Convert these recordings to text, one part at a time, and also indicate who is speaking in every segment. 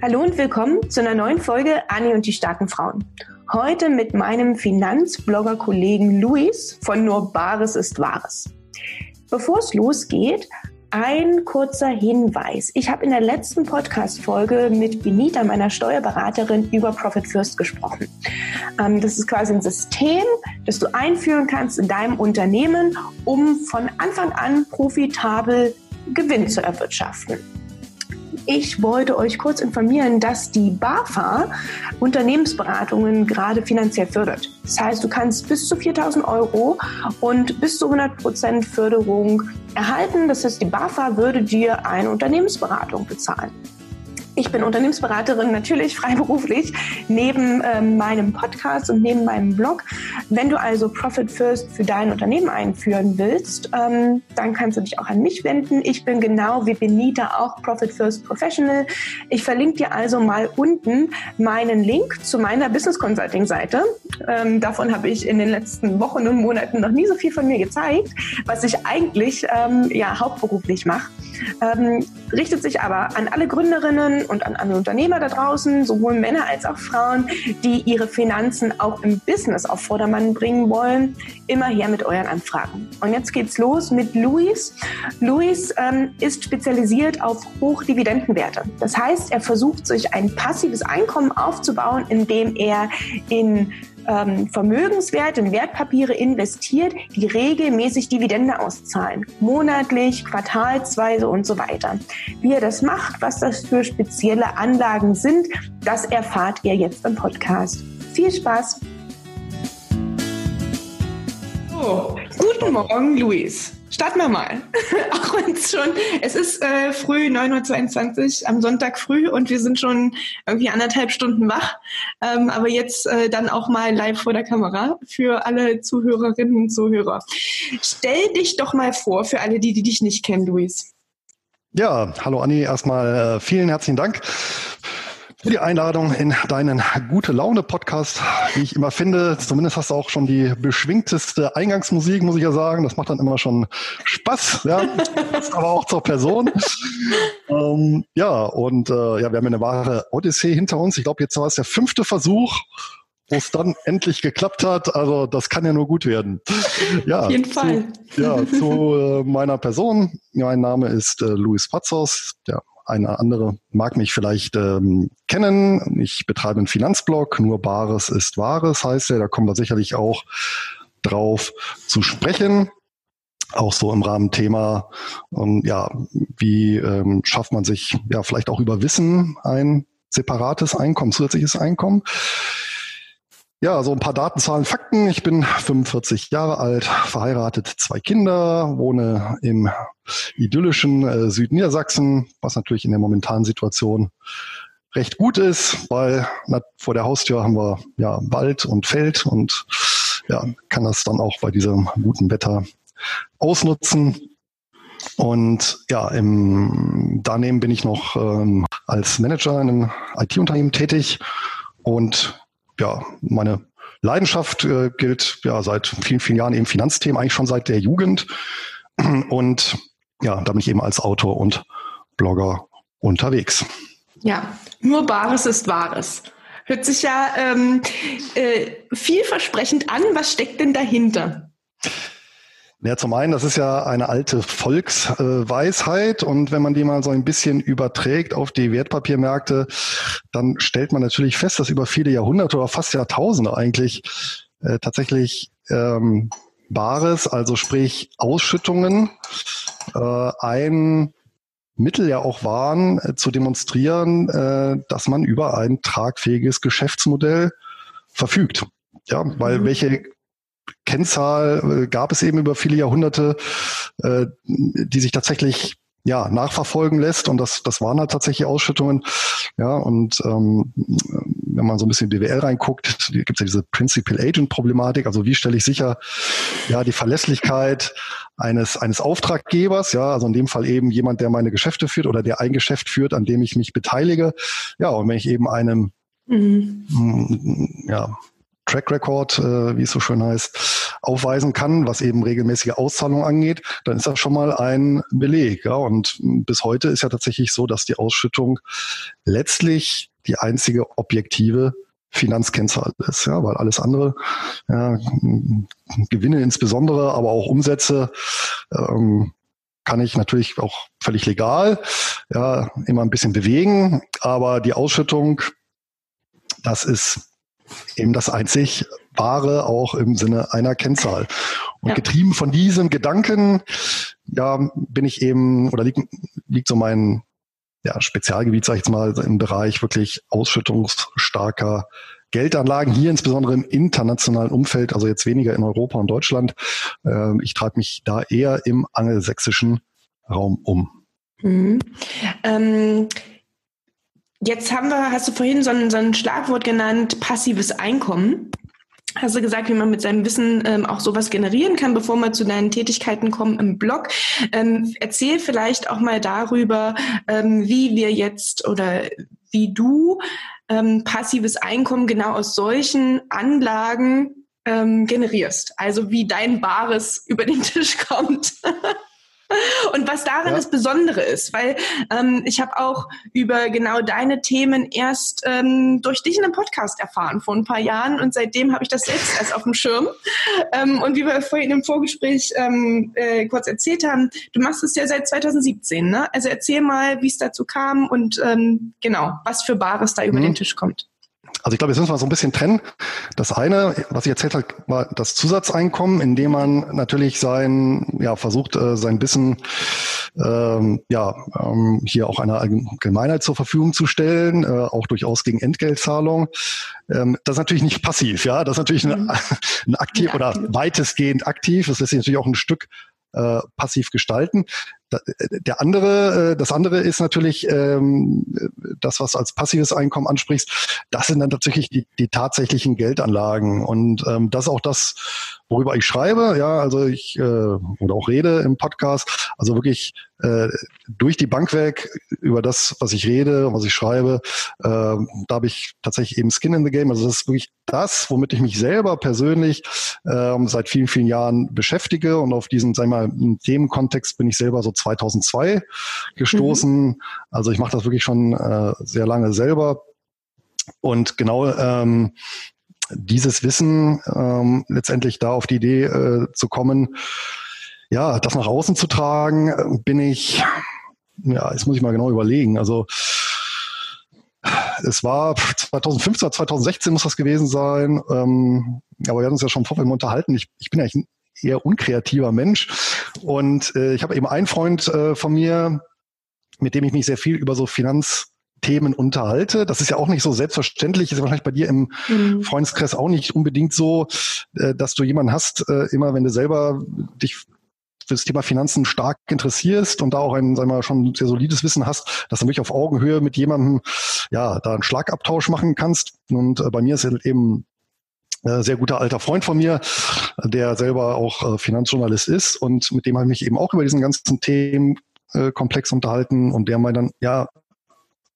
Speaker 1: Hallo und willkommen zu einer neuen Folge Anni und die starken Frauen. Heute mit meinem Finanzblogger-Kollegen Luis von Nur Bares ist Wahres. Bevor es losgeht, ein kurzer Hinweis. Ich habe in der letzten Podcast-Folge mit Benita, meiner Steuerberaterin, über Profit First gesprochen. Ähm, das ist quasi ein System, das du einführen kannst in deinem Unternehmen, um von Anfang an profitabel Gewinn zu erwirtschaften. Ich wollte euch kurz informieren, dass die BAFA Unternehmensberatungen gerade finanziell fördert. Das heißt, du kannst bis zu 4000 Euro und bis zu 100 Prozent Förderung erhalten. Das heißt, die BAFA würde dir eine Unternehmensberatung bezahlen. Ich bin Unternehmensberaterin, natürlich freiberuflich, neben ähm, meinem Podcast und neben meinem Blog. Wenn du also Profit First für dein Unternehmen einführen willst, ähm, dann kannst du dich auch an mich wenden. Ich bin genau wie Benita auch Profit First Professional. Ich verlinke dir also mal unten meinen Link zu meiner Business Consulting Seite. Ähm, davon habe ich in den letzten Wochen und Monaten noch nie so viel von mir gezeigt, was ich eigentlich ähm, ja hauptberuflich mache. Ähm, richtet sich aber an alle Gründerinnen und an alle Unternehmer da draußen, sowohl Männer als auch Frauen, die ihre Finanzen auch im Business auf Vordermann bringen wollen. Immer her mit euren Anfragen. Und jetzt geht's los mit Luis. Luis ähm, ist spezialisiert auf Hochdividendenwerte. Das heißt, er versucht sich ein passives Einkommen aufzubauen, indem er in ähm, Vermögenswerte in Wertpapiere investiert, die regelmäßig Dividende auszahlen. Monatlich, quartalsweise und so weiter. Wie er das macht, was das für spezielle Anlagen sind, das erfahrt ihr jetzt im Podcast. Viel Spaß! So, guten Morgen, Luis. Starten wir mal. Auch wenn es schon, es ist äh, früh, 9.22 Uhr am Sonntag früh und wir sind schon irgendwie anderthalb Stunden wach. Ähm, aber jetzt äh, dann auch mal live vor der Kamera für alle Zuhörerinnen und Zuhörer. Stell dich doch mal vor für alle, die, die dich nicht kennen, Luis.
Speaker 2: Ja, hallo Anni, erstmal äh, vielen herzlichen Dank für die Einladung in deinen Gute Laune Podcast, wie ich immer finde. Zumindest hast du auch schon die beschwingteste Eingangsmusik, muss ich ja sagen. Das macht dann immer schon Spaß, ja. aber auch zur Person. ähm, ja, und äh, ja, wir haben eine wahre Odyssee hinter uns. Ich glaube, jetzt war es der fünfte Versuch, wo es dann endlich geklappt hat. Also das kann ja nur gut werden.
Speaker 1: Ja, Auf jeden zu, Fall.
Speaker 2: Ja, zu äh, meiner Person. Mein Name ist äh, Luis Patzos, der eine andere mag mich vielleicht ähm, kennen. Ich betreibe einen Finanzblog, nur Bares ist Wahres heißt er. Da kommen wir sicherlich auch drauf zu sprechen. Auch so im Rahmen Thema, ähm, ja, wie ähm, schafft man sich ja vielleicht auch über Wissen ein separates Einkommen, zusätzliches Einkommen. Ja, so ein paar Daten, Zahlen, Fakten. Ich bin 45 Jahre alt, verheiratet, zwei Kinder, wohne im idyllischen äh, Südniedersachsen, was natürlich in der momentanen Situation recht gut ist, weil na, vor der Haustür haben wir ja Wald und Feld und ja, kann das dann auch bei diesem guten Wetter ausnutzen. Und ja, im, daneben bin ich noch ähm, als Manager in einem IT-Unternehmen tätig und ja, meine Leidenschaft äh, gilt ja seit vielen, vielen Jahren eben Finanzthemen, eigentlich schon seit der Jugend. Und ja, da bin ich eben als Autor und Blogger unterwegs.
Speaker 1: Ja, nur Bares ist Wahres. Hört sich ja ähm, äh, vielversprechend an. Was steckt denn dahinter?
Speaker 2: Ja, zum einen, das ist ja eine alte Volksweisheit und wenn man die mal so ein bisschen überträgt auf die Wertpapiermärkte, dann stellt man natürlich fest, dass über viele Jahrhunderte oder fast Jahrtausende eigentlich äh, tatsächlich ähm, Bares, also sprich Ausschüttungen, äh, ein Mittel ja auch waren, äh, zu demonstrieren, äh, dass man über ein tragfähiges Geschäftsmodell verfügt. Ja, weil mhm. welche Kennzahl äh, gab es eben über viele Jahrhunderte, äh, die sich tatsächlich ja, nachverfolgen lässt. Und das, das waren halt tatsächlich Ausschüttungen. Ja, und ähm, wenn man so ein bisschen BWL reinguckt, gibt es ja diese Principal Agent Problematik. Also wie stelle ich sicher, ja, die Verlässlichkeit eines, eines Auftraggebers, ja, also in dem Fall eben jemand, der meine Geschäfte führt oder der ein Geschäft führt, an dem ich mich beteilige. Ja, und wenn ich eben einem, mhm. ja, Track Record, äh, wie es so schön heißt, aufweisen kann, was eben regelmäßige Auszahlungen angeht, dann ist das schon mal ein Beleg. Ja? Und bis heute ist ja tatsächlich so, dass die Ausschüttung letztlich die einzige objektive Finanzkennzahl ist, ja, weil alles andere, ja, Gewinne insbesondere, aber auch Umsätze, ähm, kann ich natürlich auch völlig legal, ja, immer ein bisschen bewegen, aber die Ausschüttung, das ist eben das einzig wahre auch im Sinne einer Kennzahl. Und ja. getrieben von diesem Gedanken, ja, bin ich eben, oder liegt, liegt so mein ja, Spezialgebiet, sage ich jetzt mal, im Bereich wirklich ausschüttungsstarker Geldanlagen, hier insbesondere im internationalen Umfeld, also jetzt weniger in Europa und Deutschland. Äh, ich trage mich da eher im angelsächsischen Raum um. Mhm.
Speaker 1: Ähm, jetzt haben wir, hast du vorhin so ein, so ein Schlagwort genannt, passives Einkommen hast du gesagt, wie man mit seinem Wissen ähm, auch sowas generieren kann, bevor wir zu deinen Tätigkeiten kommen im Blog. Ähm, erzähl vielleicht auch mal darüber, ähm, wie wir jetzt oder wie du ähm, passives Einkommen genau aus solchen Anlagen ähm, generierst. Also wie dein Bares über den Tisch kommt. Und was daran ja. das Besondere ist, weil ähm, ich habe auch über genau deine Themen erst ähm, durch dich in einem Podcast erfahren vor ein paar Jahren und seitdem habe ich das selbst erst auf dem Schirm. Ähm, und wie wir vorhin im Vorgespräch ähm, äh, kurz erzählt haben, du machst es ja seit 2017, ne? Also erzähl mal, wie es dazu kam und ähm, genau, was für Bares da über mhm. den Tisch kommt.
Speaker 2: Also ich glaube, jetzt müssen wir so ein bisschen trennen. Das eine, was ich erzählt habe, war das Zusatzeinkommen, indem man natürlich sein, ja, versucht, äh, sein Wissen ähm, ja, ähm, hier auch einer Allgemeinheit zur Verfügung zu stellen, äh, auch durchaus gegen Entgeltzahlung. Ähm, das ist natürlich nicht passiv, ja, das ist natürlich ein, mhm. ein aktiv oder weitestgehend aktiv. Das lässt sich natürlich auch ein Stück äh, passiv gestalten. Der andere, äh, das andere ist natürlich ähm, das, was als passives Einkommen ansprichst. Das sind dann tatsächlich die, die tatsächlichen Geldanlagen und ähm, das ist auch das, worüber ich schreibe. Ja, also ich äh, oder auch rede im Podcast. Also wirklich äh, durch die Bank weg über das, was ich rede, was ich schreibe. Äh, da habe ich tatsächlich eben Skin in the Game. Also das ist wirklich das, womit ich mich selber persönlich äh, seit vielen, vielen Jahren beschäftige. Und auf diesen, sag ich mal, Themenkontext bin ich selber so 2002 gestoßen. Mhm. Also ich mache das wirklich schon äh, sehr lange selber. Und genau ähm, dieses Wissen ähm, letztendlich da auf die Idee äh, zu kommen, ja, das nach außen zu tragen, bin ich, ja, jetzt muss ich mal genau überlegen. Also es war 2015 oder 2016 muss das gewesen sein. Ähm, aber wir hatten uns ja schon vorher unterhalten. Ich, ich bin eigentlich eher unkreativer Mensch. Und äh, ich habe eben einen Freund äh, von mir, mit dem ich mich sehr viel über so Finanzthemen unterhalte. Das ist ja auch nicht so selbstverständlich, ist wahrscheinlich bei dir im mhm. Freundeskreis auch nicht unbedingt so, äh, dass du jemanden hast, äh, immer wenn du selber dich für das Thema Finanzen stark interessierst und da auch ein, sagen wir mal, schon sehr solides Wissen hast, dass du wirklich auf Augenhöhe mit jemandem, ja, da einen Schlagabtausch machen kannst. Und äh, bei mir ist eben äh, sehr guter alter Freund von mir, der selber auch äh, Finanzjournalist ist und mit dem habe ich mich eben auch über diesen ganzen Themenkomplex unterhalten und der meint dann, ja,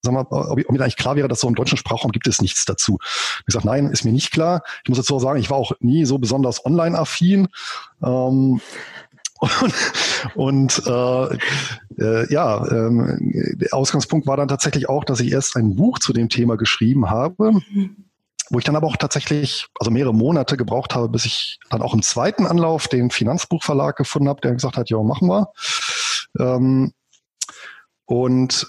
Speaker 2: sag mal, ob, ob mir eigentlich klar wäre, dass so im deutschen Sprachraum gibt es nichts dazu. Ich sage, nein, ist mir nicht klar. Ich muss dazu auch sagen, ich war auch nie so besonders online-affin. Ähm, und, und äh, äh, ja, ähm, der Ausgangspunkt war dann tatsächlich auch, dass ich erst ein Buch zu dem Thema geschrieben habe, wo ich dann aber auch tatsächlich, also mehrere Monate gebraucht habe, bis ich dann auch im zweiten Anlauf den Finanzbuchverlag gefunden habe, der gesagt hat, ja, machen wir. Ähm, und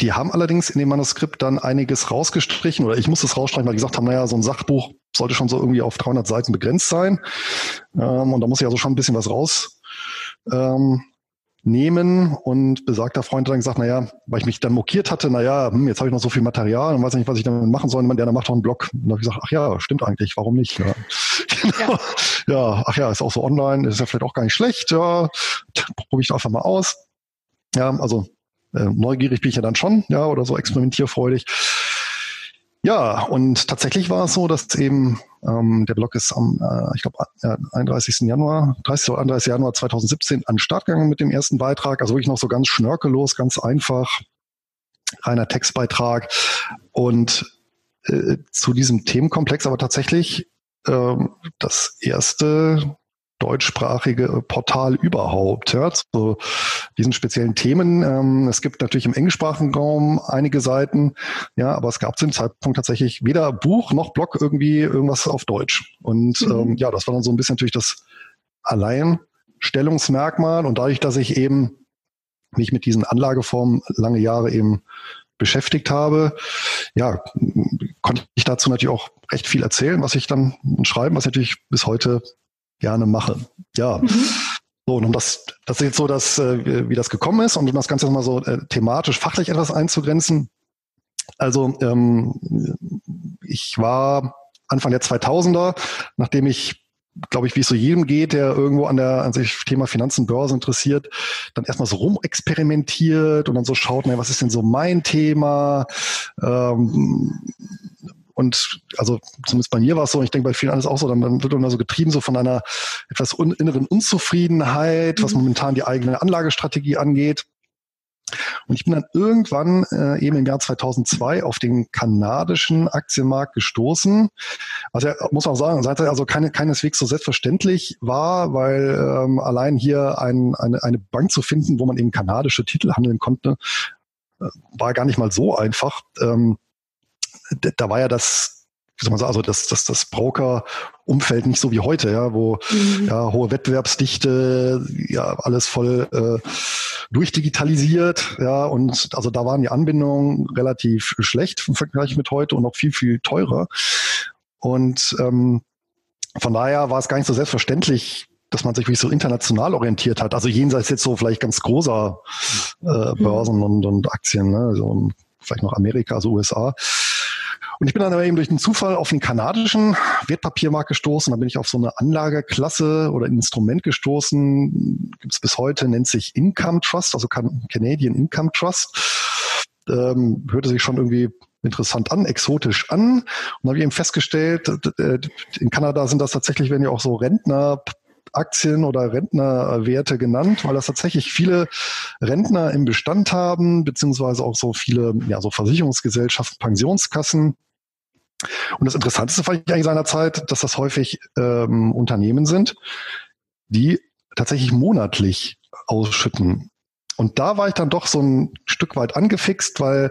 Speaker 2: die haben allerdings in dem Manuskript dann einiges rausgestrichen oder ich muss es rausstreichen, weil die gesagt haben, naja, so ein Sachbuch sollte schon so irgendwie auf 300 Seiten begrenzt sein. Ähm, und da muss ich also schon ein bisschen was raus ähm, nehmen. Und besagter Freund hat dann gesagt, naja, weil ich mich dann mokiert hatte, naja, hm, jetzt habe ich noch so viel Material und weiß nicht, was ich damit machen soll. Und der macht doch einen Blog. Und da habe ich gesagt, ach ja, stimmt eigentlich, warum nicht? Ja. Genau. Ja. ja, ach ja, ist auch so online, ist ja vielleicht auch gar nicht schlecht. Ja, probiere ich einfach mal aus. Ja, also äh, neugierig bin ich ja dann schon, ja, oder so experimentierfreudig. Ja, und tatsächlich war es so, dass eben ähm, der Blog ist am, äh, ich glaube, äh, 31. Januar, 30. oder 31. Januar 2017 an den Start gegangen mit dem ersten Beitrag. Also wirklich noch so ganz schnörkellos, ganz einfach, reiner Textbeitrag. Und äh, zu diesem Themenkomplex aber tatsächlich ähm, das erste deutschsprachige Portal überhaupt ja, zu diesen speziellen Themen. Ähm, es gibt natürlich im englischsprachigen Raum einige Seiten, ja, aber es gab zu dem Zeitpunkt tatsächlich weder Buch noch Blog irgendwie irgendwas auf Deutsch. Und mhm. ähm, ja, das war dann so ein bisschen natürlich das Alleinstellungsmerkmal und dadurch, dass ich eben mich mit diesen Anlageformen lange Jahre eben beschäftigt habe, ja, konnte ich dazu natürlich auch recht viel erzählen, was ich dann schreiben, was ich natürlich bis heute gerne mache. Ja. Mhm. So, und um das, das ist jetzt so, dass, äh, wie das gekommen ist und um das Ganze mal so äh, thematisch, fachlich etwas einzugrenzen. Also ähm, ich war Anfang der 2000er, nachdem ich glaube ich, wie es so jedem geht, der irgendwo an der an sich Thema Finanzen, Börse interessiert, dann erstmal so rumexperimentiert und dann so schaut, na, was ist denn so mein Thema? Ähm, und also zumindest bei mir war es so, ich denke bei vielen alles auch so, dann, wird man so getrieben so von einer etwas un inneren Unzufriedenheit, mhm. was momentan die eigene Anlagestrategie angeht. Und ich bin dann irgendwann äh, eben im Jahr 2002 auf den kanadischen Aktienmarkt gestoßen, was ja, muss man sagen, seit also keine, keineswegs so selbstverständlich war, weil ähm, allein hier ein, eine, eine Bank zu finden, wo man eben kanadische Titel handeln konnte, äh, war gar nicht mal so einfach. Ähm, da war ja das, wie soll man sagen, also das, das, das Broker-Umfeld nicht so wie heute, ja, wo mhm. ja hohe Wettbewerbsdichte, ja, alles voll äh, durchdigitalisiert, ja, und also da waren die Anbindungen relativ schlecht im Vergleich mit heute und noch viel, viel teurer. Und ähm, von daher war es gar nicht so selbstverständlich, dass man sich wie so international orientiert hat. Also jenseits jetzt so vielleicht ganz großer äh, mhm. Börsen und, und Aktien, ne? also vielleicht noch Amerika, also USA. Und ich bin dann aber eben durch einen Zufall auf den kanadischen Wertpapiermarkt gestoßen. Da bin ich auf so eine Anlageklasse oder Instrument gestoßen. Gibt es bis heute, nennt sich Income Trust, also Canadian Income Trust. Ähm, hörte sich schon irgendwie interessant an, exotisch an. Und habe eben festgestellt, in Kanada sind das tatsächlich, wenn ja auch so Rentner Aktien oder Rentnerwerte genannt, weil das tatsächlich viele Rentner im Bestand haben, beziehungsweise auch so viele, ja, so Versicherungsgesellschaften, Pensionskassen. Und das Interessanteste fand ich eigentlich seinerzeit, dass das häufig ähm, Unternehmen sind, die tatsächlich monatlich ausschütten. Und da war ich dann doch so ein Stück weit angefixt, weil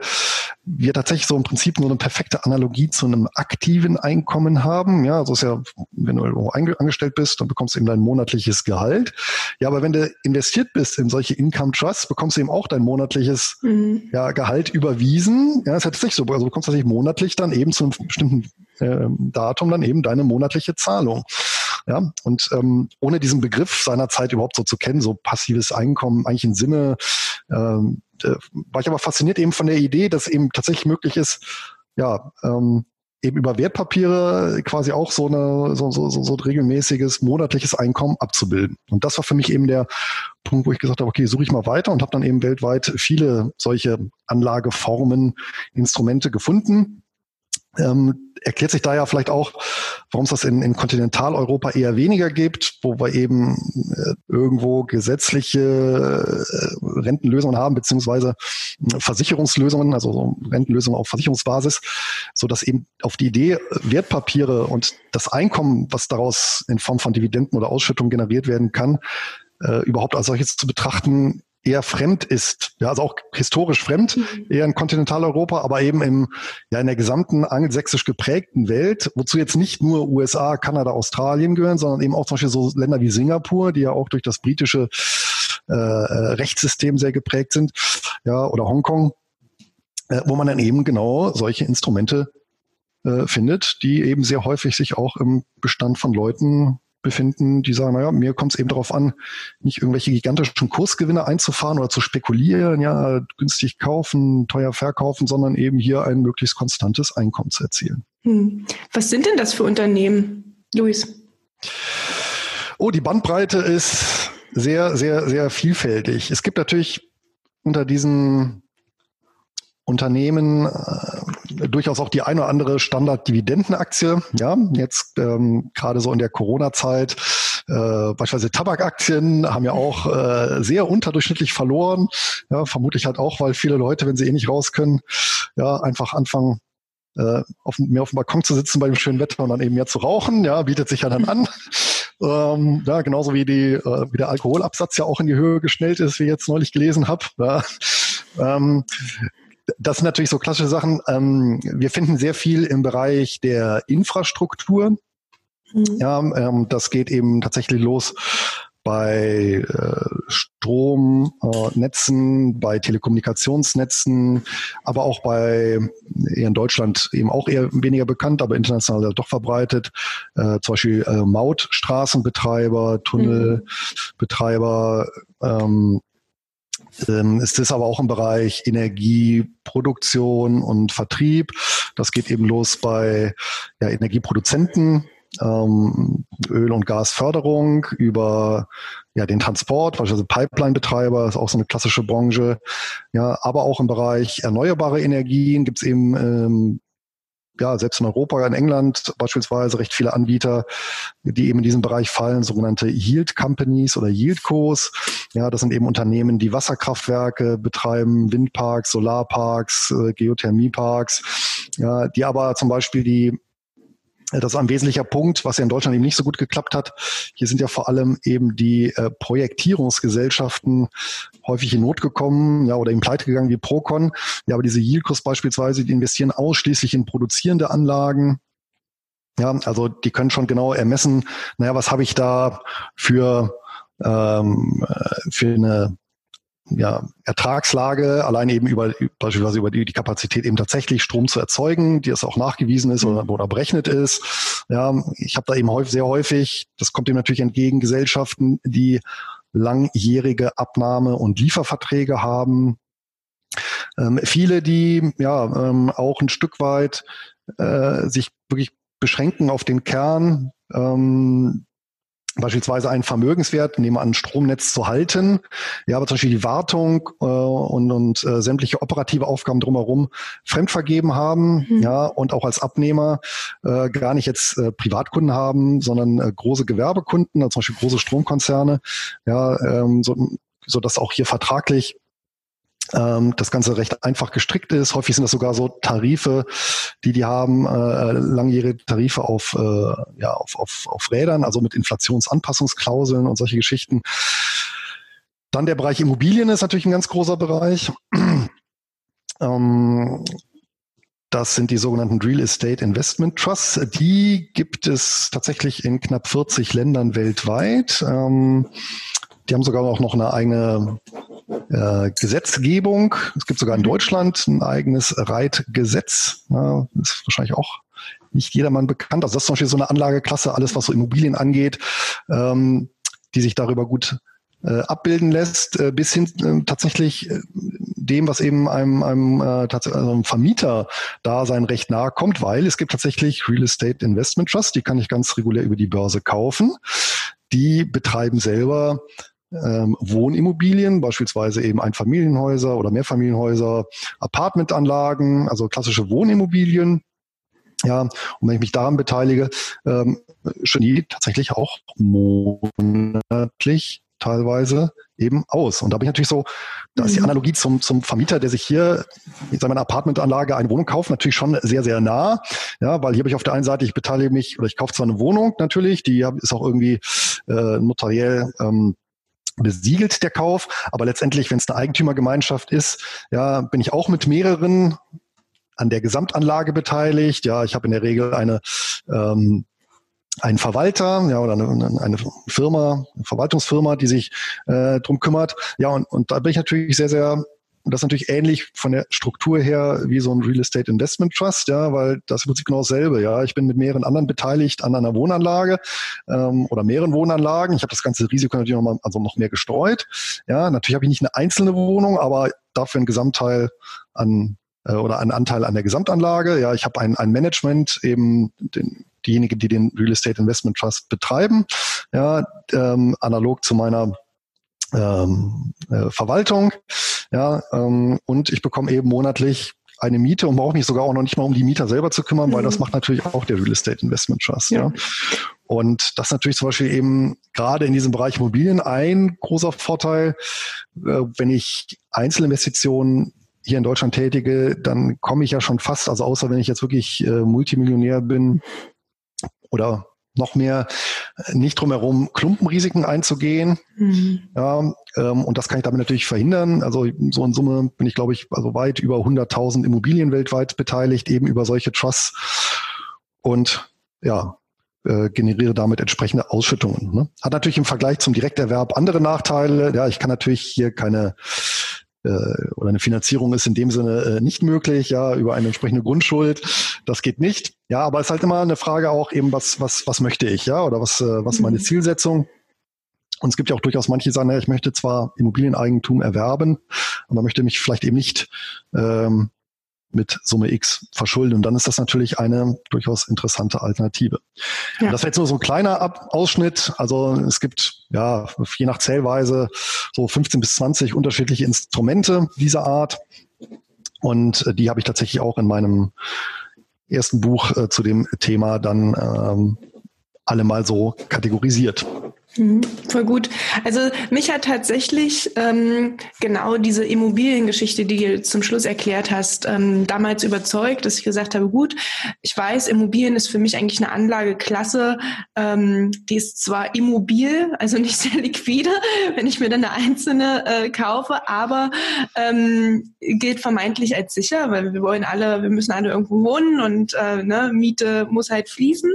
Speaker 2: wir tatsächlich so im Prinzip nur eine perfekte Analogie zu einem aktiven Einkommen haben. Ja, also ist ja, wenn du irgendwo angestellt bist, dann bekommst du eben dein monatliches Gehalt. Ja, aber wenn du investiert bist in solche Income Trusts, bekommst du eben auch dein monatliches mhm. ja, Gehalt überwiesen. Ja, das ist ja tatsächlich so. Also du bekommst tatsächlich monatlich dann eben zu einem bestimmten äh, Datum dann eben deine monatliche Zahlung. Ja, und ähm, ohne diesen Begriff seinerzeit überhaupt so zu kennen, so passives Einkommen, eigentlich im Sinne, ähm, äh, war ich aber fasziniert eben von der Idee, dass eben tatsächlich möglich ist, ja, ähm, eben über Wertpapiere quasi auch so eine so, so, so, so ein regelmäßiges monatliches Einkommen abzubilden. Und das war für mich eben der Punkt, wo ich gesagt habe, okay, suche ich mal weiter und habe dann eben weltweit viele solche Anlageformen, Instrumente gefunden ähm, erklärt sich da ja vielleicht auch, warum es das in, in Kontinentaleuropa eher weniger gibt, wo wir eben äh, irgendwo gesetzliche äh, Rentenlösungen haben, beziehungsweise äh, Versicherungslösungen, also so Rentenlösungen auf Versicherungsbasis, so dass eben auf die Idee Wertpapiere und das Einkommen, was daraus in Form von Dividenden oder Ausschüttung generiert werden kann, äh, überhaupt als solches zu betrachten, eher fremd ist, ja, also auch historisch fremd, mhm. eher in Kontinentaleuropa, aber eben im, ja, in der gesamten angelsächsisch geprägten Welt, wozu jetzt nicht nur USA, Kanada, Australien gehören, sondern eben auch zum Beispiel so Länder wie Singapur, die ja auch durch das britische äh, äh Rechtssystem sehr geprägt sind, ja, oder Hongkong, äh, wo man dann eben genau solche Instrumente äh, findet, die eben sehr häufig sich auch im Bestand von Leuten befinden, die sagen, naja, mir kommt es eben darauf an, nicht irgendwelche gigantischen Kursgewinne einzufahren oder zu spekulieren, ja, günstig kaufen, teuer verkaufen, sondern eben hier ein möglichst konstantes Einkommen zu erzielen.
Speaker 1: Hm. Was sind denn das für Unternehmen, Luis?
Speaker 2: Oh, die Bandbreite ist sehr, sehr, sehr vielfältig. Es gibt natürlich unter diesen Unternehmen äh, durchaus auch die eine oder andere Standard-Dividendenaktie. Ja, jetzt ähm, gerade so in der Corona-Zeit äh, beispielsweise Tabakaktien haben ja auch äh, sehr unterdurchschnittlich verloren. Ja, vermutlich halt auch, weil viele Leute, wenn sie eh nicht raus können, ja, einfach anfangen, äh, auf, mehr auf dem Balkon zu sitzen bei dem schönen Wetter und dann eben mehr zu rauchen, ja, bietet sich ja dann an. Ähm, ja, genauso wie, die, äh, wie der Alkoholabsatz ja auch in die Höhe geschnellt ist, wie ich jetzt neulich gelesen habe. Ja. Ähm, das sind natürlich so klassische Sachen. Ähm, wir finden sehr viel im Bereich der Infrastruktur. Mhm. Ja, ähm, das geht eben tatsächlich los bei äh, Stromnetzen, äh, bei Telekommunikationsnetzen, aber auch bei eher in Deutschland eben auch eher weniger bekannt, aber international doch verbreitet, äh, zum Beispiel äh, Mautstraßenbetreiber, Tunnelbetreiber, ähm, ähm, ist es aber auch im Bereich Energieproduktion und Vertrieb. Das geht eben los bei ja, Energieproduzenten, ähm, Öl- und Gasförderung, über ja, den Transport, beispielsweise Pipeline-Betreiber, ist auch so eine klassische Branche. Ja, aber auch im Bereich erneuerbare Energien gibt es eben ähm, ja, selbst in Europa, in England beispielsweise recht viele Anbieter, die eben in diesem Bereich fallen, sogenannte Yield Companies oder Yield Cos. Ja, das sind eben Unternehmen, die Wasserkraftwerke betreiben, Windparks, Solarparks, äh, Geothermieparks, ja, die aber zum Beispiel die das ist ein wesentlicher Punkt, was ja in Deutschland eben nicht so gut geklappt hat. Hier sind ja vor allem eben die äh, Projektierungsgesellschaften häufig in Not gekommen, ja, oder in pleite gegangen wie Procon. Ja, aber diese Yieldcos beispielsweise, die investieren ausschließlich in produzierende Anlagen. Ja, also die können schon genau ermessen, naja, was habe ich da für, ähm, äh, für eine ja, Ertragslage, allein eben über beispielsweise über die, die Kapazität eben tatsächlich Strom zu erzeugen, die es auch nachgewiesen ist oder, oder berechnet ist. Ja, ich habe da eben häufig, sehr häufig, das kommt dem natürlich entgegen, Gesellschaften, die langjährige Abnahme- und Lieferverträge haben. Ähm, viele, die ja ähm, auch ein Stück weit äh, sich wirklich beschränken auf den Kern, ähm, beispielsweise einen Vermögenswert, nehmen an Stromnetz zu halten, ja, aber zum Beispiel die Wartung äh, und, und äh, sämtliche operative Aufgaben drumherum fremdvergeben haben, mhm. ja, und auch als Abnehmer äh, gar nicht jetzt äh, Privatkunden haben, sondern äh, große Gewerbekunden, also zum Beispiel große Stromkonzerne, ja, ähm, so, so dass auch hier vertraglich das Ganze recht einfach gestrickt ist. Häufig sind das sogar so Tarife, die die haben, äh, langjährige Tarife auf, äh, ja, auf, auf, auf Rädern, also mit Inflationsanpassungsklauseln und solche Geschichten. Dann der Bereich Immobilien ist natürlich ein ganz großer Bereich. ähm, das sind die sogenannten Real Estate Investment Trusts. Die gibt es tatsächlich in knapp 40 Ländern weltweit. Ähm, die haben sogar auch noch eine eigene äh, Gesetzgebung. Es gibt sogar in mhm. Deutschland ein eigenes Reitgesetz. Ja, ist wahrscheinlich auch nicht jedermann bekannt. Also das ist zum Beispiel so eine Anlageklasse, alles was so Immobilien angeht, ähm, die sich darüber gut äh, abbilden lässt, äh, bis hin äh, tatsächlich dem, was eben einem, einem, äh, also einem Vermieter da sein Recht nahe kommt, weil es gibt tatsächlich Real Estate Investment Trust, die kann ich ganz regulär über die Börse kaufen. Die betreiben selber ähm, Wohnimmobilien, beispielsweise eben Einfamilienhäuser oder Mehrfamilienhäuser, Apartmentanlagen, also klassische Wohnimmobilien. Ja, und wenn ich mich daran beteilige, ähm, schon die tatsächlich auch monatlich teilweise eben aus. Und da bin ich natürlich so, da ist die mhm. Analogie zum, zum Vermieter, der sich hier in seiner Apartmentanlage eine Wohnung kauft, natürlich schon sehr, sehr nah. Ja, weil hier habe ich auf der einen Seite, ich beteilige mich oder ich kaufe zwar eine Wohnung natürlich, die ist auch irgendwie äh, notariell ähm, besiegelt der Kauf, aber letztendlich, wenn es eine Eigentümergemeinschaft ist, ja, bin ich auch mit mehreren an der Gesamtanlage beteiligt. Ja, ich habe in der Regel eine ähm, einen Verwalter, ja, oder eine, eine Firma, eine Verwaltungsfirma, die sich äh, drum kümmert. Ja, und, und da bin ich natürlich sehr, sehr und das ist natürlich ähnlich von der Struktur her wie so ein Real Estate Investment Trust, ja, weil das ist im Prinzip genau dasselbe. Ja, ich bin mit mehreren anderen beteiligt an einer Wohnanlage ähm, oder mehreren Wohnanlagen. Ich habe das ganze Risiko natürlich noch mal, also noch mehr gestreut. Ja, natürlich habe ich nicht eine einzelne Wohnung, aber dafür einen Gesamtteil an äh, oder einen Anteil an der Gesamtanlage. Ja, ich habe ein, ein Management eben den, diejenigen, die den Real Estate Investment Trust betreiben, ja, ähm, analog zu meiner ähm, äh, Verwaltung. Ja, ähm, und ich bekomme eben monatlich eine Miete und brauche mich sogar auch noch nicht mal um die Mieter selber zu kümmern, mhm. weil das macht natürlich auch der Real Estate Investment Trust. Ja. ja. Und das ist natürlich zum Beispiel eben gerade in diesem Bereich Immobilien ein großer Vorteil, äh, wenn ich Einzelinvestitionen hier in Deutschland tätige, dann komme ich ja schon fast, also außer wenn ich jetzt wirklich äh, Multimillionär bin oder noch mehr äh, nicht drumherum Klumpenrisiken einzugehen. Mhm. Ja, ähm, und das kann ich damit natürlich verhindern. Also so in Summe bin ich, glaube ich, also weit über 100.000 Immobilien weltweit beteiligt, eben über solche Trusts. Und ja, äh, generiere damit entsprechende Ausschüttungen. Ne? Hat natürlich im Vergleich zum Direkterwerb andere Nachteile. Ja, ich kann natürlich hier keine oder eine Finanzierung ist in dem Sinne äh, nicht möglich, ja, über eine entsprechende Grundschuld. Das geht nicht. Ja, aber es ist halt immer eine Frage auch eben, was, was, was möchte ich, ja, oder was, äh, was ist meine mhm. Zielsetzung? Und es gibt ja auch durchaus manche, die sagen, ja, ich möchte zwar Immobilieneigentum erwerben, aber möchte mich vielleicht eben nicht ähm, mit Summe X verschulden. Und dann ist das natürlich eine durchaus interessante Alternative. Ja. Das wäre jetzt nur so ein kleiner Ab Ausschnitt. Also es gibt ja je nach Zählweise so 15 bis 20 unterschiedliche Instrumente dieser Art. Und äh, die habe ich tatsächlich auch in meinem ersten Buch äh, zu dem Thema dann ähm, alle mal so kategorisiert.
Speaker 1: Mhm, voll gut. Also mich hat tatsächlich ähm, genau diese Immobiliengeschichte, die du zum Schluss erklärt hast, ähm, damals überzeugt, dass ich gesagt habe, gut, ich weiß, Immobilien ist für mich eigentlich eine Anlageklasse, ähm, die ist zwar immobil, also nicht sehr liquide, wenn ich mir dann eine einzelne äh, kaufe, aber ähm, gilt vermeintlich als sicher, weil wir wollen alle, wir müssen alle irgendwo wohnen und äh, ne, Miete muss halt fließen.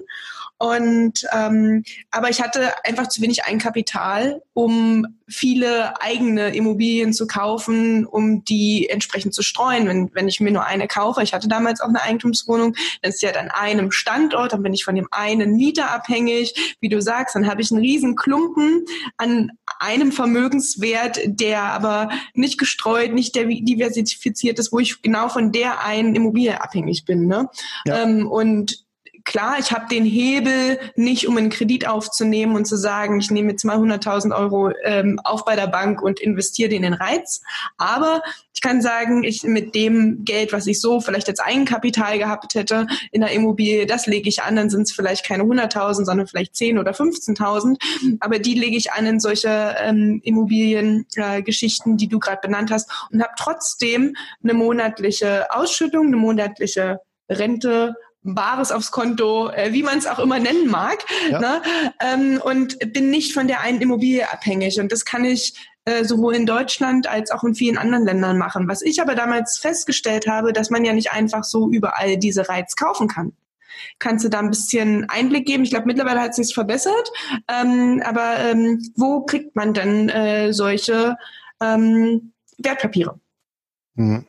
Speaker 1: Und ähm, aber ich hatte einfach zu wenig Eigenkapital, um viele eigene Immobilien zu kaufen, um die entsprechend zu streuen. Wenn, wenn ich mir nur eine kaufe, ich hatte damals auch eine Eigentumswohnung, dann ist sie halt an einem Standort, dann bin ich von dem einen Mieter abhängig. Wie du sagst, dann habe ich einen riesen Klumpen an einem Vermögenswert, der aber nicht gestreut, nicht diversifiziert ist, wo ich genau von der einen Immobilie abhängig bin. Ne? Ja. Ähm, und klar, ich habe den Hebel nicht, um einen Kredit aufzunehmen und zu sagen, ich nehme jetzt mal 100.000 Euro ähm, auf bei der Bank und investiere den in Reiz. Aber ich kann sagen, ich mit dem Geld, was ich so vielleicht als Eigenkapital gehabt hätte in der Immobilie, das lege ich an, dann sind es vielleicht keine 100.000, sondern vielleicht 10 oder 15.000. Aber die lege ich an in solche ähm, Immobiliengeschichten, äh, die du gerade benannt hast und habe trotzdem eine monatliche Ausschüttung, eine monatliche Rente Bares aufs Konto, äh, wie man es auch immer nennen mag, ja. ne? ähm, und bin nicht von der einen Immobilie abhängig. Und das kann ich äh, sowohl in Deutschland als auch in vielen anderen Ländern machen. Was ich aber damals festgestellt habe, dass man ja nicht einfach so überall diese Reiz kaufen kann. Kannst du da ein bisschen Einblick geben? Ich glaube, mittlerweile hat es sich verbessert. Ähm, aber ähm, wo kriegt man denn äh, solche ähm, Wertpapiere?
Speaker 2: Mhm.